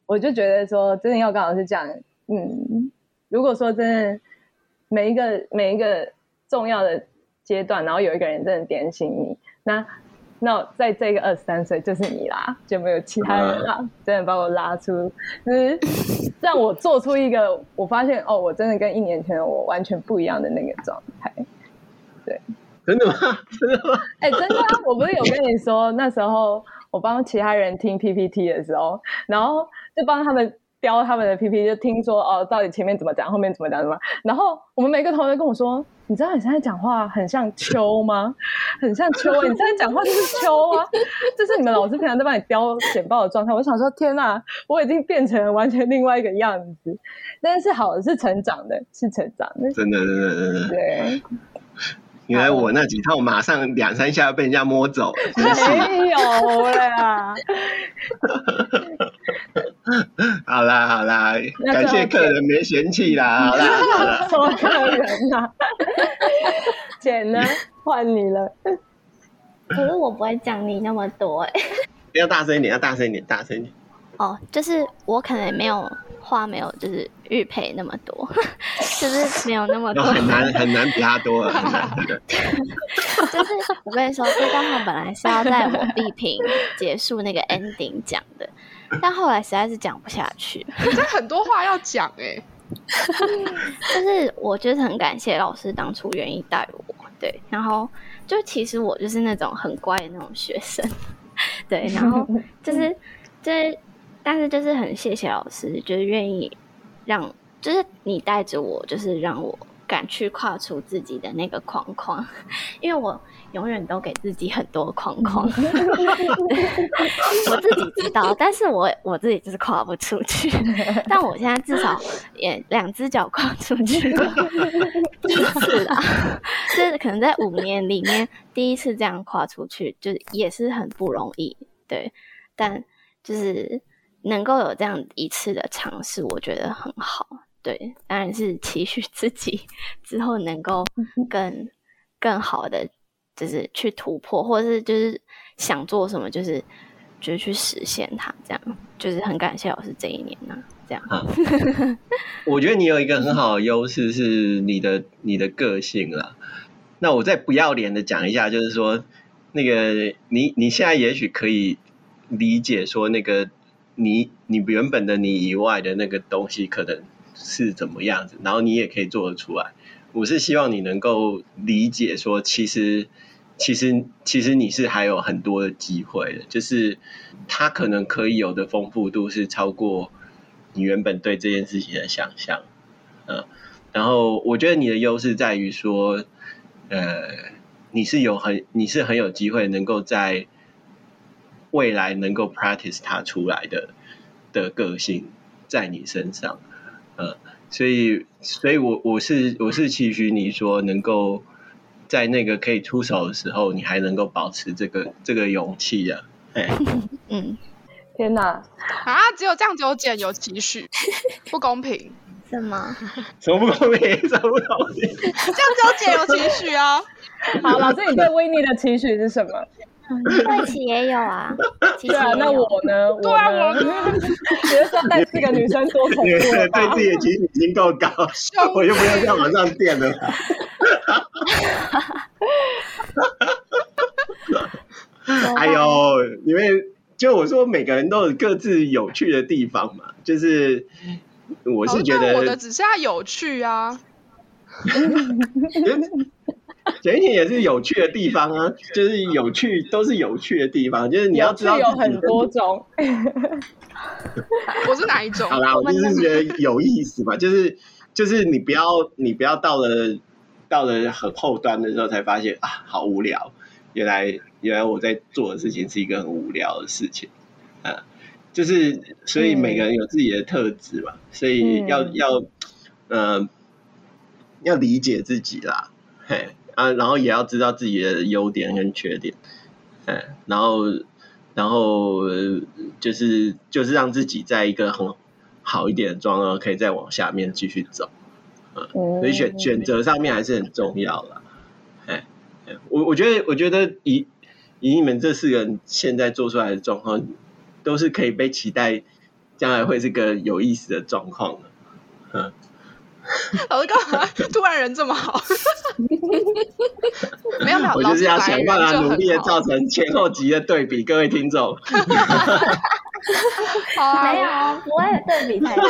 [SPEAKER 2] 我就觉得说，真的要跟老师讲，嗯，如果说真的每一个每一个重要的阶段，然后有一个人真的点醒你，那。那在这个二十三岁就是你啦，就没有其他人啦，嗯、真的把我拉出，就是让我做出一个我发现哦，我真的跟一年前的我完全不一样的那个状态。对，
[SPEAKER 5] 真的吗？真的吗？
[SPEAKER 2] 哎、欸，真的啊！我不是有跟你说，那时候我帮其他人听 PPT 的时候，然后就帮他们。雕他们的 PPT，就听说哦，到底前面怎么讲，后面怎么讲什么？然后我们每个同学跟我说：“你知道你现在讲话很像秋吗？很像秋，你现在讲话就是秋啊！这是你们老师平常在帮你雕简报的状态。”我想说：“天哪，我已经变成了完全另外一个样子。”但是好的是成长的，是成长的，
[SPEAKER 5] 真的，真的，真的，
[SPEAKER 2] 对。
[SPEAKER 5] 原来我那几套马上两三下被人家摸走了，
[SPEAKER 2] 没有啦。
[SPEAKER 5] 好啦好啦，感谢客人没嫌弃啦。好啦好啦，
[SPEAKER 2] 什么客人呐？钱呢？换你了。
[SPEAKER 4] 可是我不会讲你那么多哎。
[SPEAKER 5] 要大声一点，要大声一点，大声一点。
[SPEAKER 4] 哦，就是我可能没有话，没有就是玉佩那么多，就是没有那么多，
[SPEAKER 5] 很难很难比他多了。
[SPEAKER 4] 就是我跟你说，这段话本来是要在我闭屏结束那个 ending 讲的，但后来实在是讲不下去。
[SPEAKER 3] 这很多话要讲哎、欸，
[SPEAKER 4] 就是我就是很感谢老师当初愿意带我，对，然后就其实我就是那种很乖的那种学生，对，然后就是就是。但是就是很谢谢老师，就是愿意让，就是你带着我，就是让我敢去跨出自己的那个框框，因为我永远都给自己很多框框，我自己知道，但是我我自己就是跨不出去，但我现在至少也两只脚跨出去了，第一次啦，就是可能在五年里面第一次这样跨出去，就是也是很不容易，对，但就是。能够有这样一次的尝试，我觉得很好。对，当然是期许自己之后能够更更好的，就是去突破，或者是就是想做什么，就是就是去实现它。这样就是很感谢老师这一年呢、啊。这样、
[SPEAKER 5] 啊，我觉得你有一个很好的优势是你的你的个性了。那我再不要脸的讲一下，就是说那个你你现在也许可以理解说那个。你你原本的你以外的那个东西可能是怎么样子，然后你也可以做得出来。我是希望你能够理解说，其实其实其实你是还有很多的机会的，就是它可能可以有的丰富度是超过你原本对这件事情的想象。嗯，然后我觉得你的优势在于说，呃，你是有很你是很有机会能够在。未来能够 practice 它出来的的个性在你身上，呃，所以，所以我我是我是期许你说能够在那个可以出手的时候，你还能够保持这个这个勇气啊，哎，
[SPEAKER 2] 嗯，天哪，
[SPEAKER 3] 啊，只有这样子有减有期许，不公平，
[SPEAKER 4] 什么？
[SPEAKER 5] 什么不公平？什么不公平？这
[SPEAKER 3] 样子有减有期许啊？
[SPEAKER 2] 好，老师，你对威尼的期许是什么？
[SPEAKER 4] 慧琪也有啊，
[SPEAKER 2] 对啊，那我呢？我呢？觉得说带四个女生多恐怖啊！
[SPEAKER 5] 对自己的期许已经够高，我就不要再往上垫了。哎呦，因为就我说，每个人都有各自有趣的地方嘛，就是我是觉得
[SPEAKER 3] 我的只剩下有趣啊。
[SPEAKER 5] 简简也是有趣的地方啊，就是有趣都是有趣的地方，就是你要知道
[SPEAKER 2] 有很多种。
[SPEAKER 3] 我是哪一种？
[SPEAKER 5] 好啦，我就是觉得有意思嘛，就是就是你不要你不要到了到了很后端的时候才发现啊，好无聊。原来原来我在做的事情是一个很无聊的事情啊，就是所以每个人有自己的特质嘛，所以要要呃要理解自己啦，嘿。啊，然后也要知道自己的优点跟缺点，嗯，然后然后就是就是让自己在一个很好一点的状态，可以再往下面继续走，嗯，所以选选择上面还是很重要啦，哎，我我觉得我觉得以以你们这四个人现在做出来的状况，都是可以被期待，将来会是个有意思的状况的，嗯。
[SPEAKER 3] 老 师干嘛？突然人这么好？没有没有，
[SPEAKER 5] 我就是要想办法努力的造成前后集的对比，各位听众。
[SPEAKER 4] 好啊，没有，不会对比太大。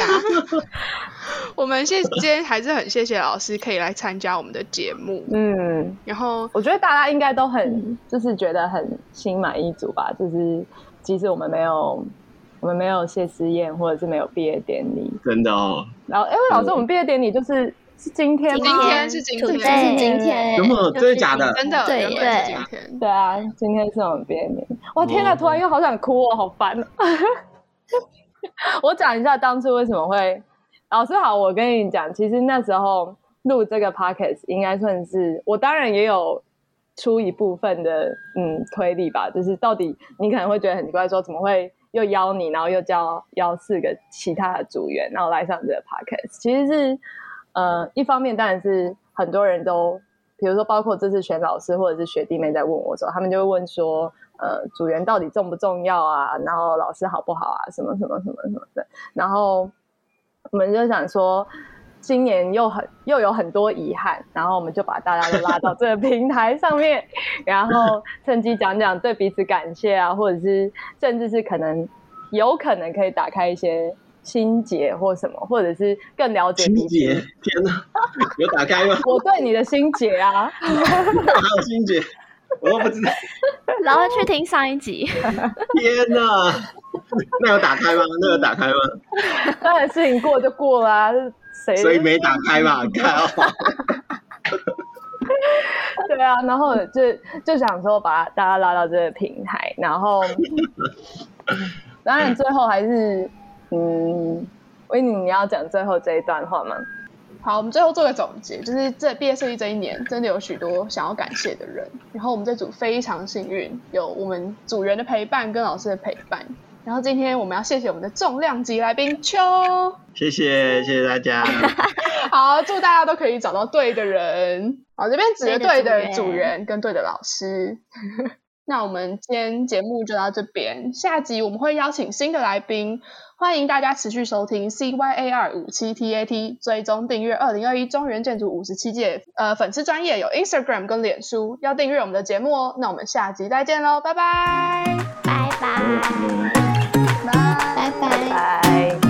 [SPEAKER 3] 我们现今天还是很谢谢老师可以来参加我们的节目。嗯，然后
[SPEAKER 2] 我觉得大家应该都很就是觉得很心满意足吧，就是即使我们没有。我们没有谢师宴，或者是没有毕业典礼，
[SPEAKER 5] 真的哦。
[SPEAKER 2] 然后，哎，老师，我们毕业典礼就是是今天吗？
[SPEAKER 3] 今天是今天，
[SPEAKER 1] 是今天。
[SPEAKER 5] 有没有？真的假的？
[SPEAKER 3] 真的，
[SPEAKER 4] 对对。
[SPEAKER 2] 对啊，今天是我们毕业典礼。哇，天哪！突然又好想哭哦，好烦。我讲一下当初为什么会。老师好，我跟你讲，其实那时候录这个 podcast 应该算是我，当然也有出一部分的嗯推理吧。就是到底你可能会觉得很奇怪，说怎么会？又邀你，然后又叫邀四个其他的组员，然后来上这个 podcast。其实是，呃，一方面当然是很多人都，比如说包括这次选老师或者是学弟妹在问我的时候，他们就会问说，呃，组员到底重不重要啊？然后老师好不好啊？什么什么什么什么的。然后我们就想说。今年又很又有很多遗憾，然后我们就把大家都拉到这个平台上面，然后趁机讲讲对彼此感谢啊，或者是甚至是可能有可能可以打开一些心结或什么，或者是更了解彼此。心结，
[SPEAKER 5] 天哪，有打开吗？
[SPEAKER 2] 我对你的心结啊，
[SPEAKER 5] 还有心结，我都不知道。
[SPEAKER 4] 然后去听上一集。
[SPEAKER 5] 天哪，那有打开吗？那有打开吗？
[SPEAKER 2] 当然事情过就过啦啊。
[SPEAKER 5] 所以没打开嘛，看哦。
[SPEAKER 2] 对啊，然后就就想说把大家拉到这个平台，然后当然最后还是嗯，维尼你要讲最后这一段话吗？
[SPEAKER 3] 好，我们最后做个总结，就是这毕业设计这一年真的有许多想要感谢的人，然后我们这组非常幸运，有我们组员的陪伴跟老师的陪伴。然后今天我们要谢谢我们的重量级来宾秋，
[SPEAKER 5] 谢谢谢谢大家。
[SPEAKER 3] 好，祝大家都可以找到对的人。好，这边指的对的主人跟对的老师。那我们今天节目就到这边，下集我们会邀请新的来宾，欢迎大家持续收听 CYAR 五七 TAT，追踪订阅二零二一中原建筑五十七届呃粉丝专业有 Instagram 跟脸书，要订阅我们的节目哦。那我们下集再见喽，拜拜
[SPEAKER 4] 拜拜，
[SPEAKER 2] 拜拜。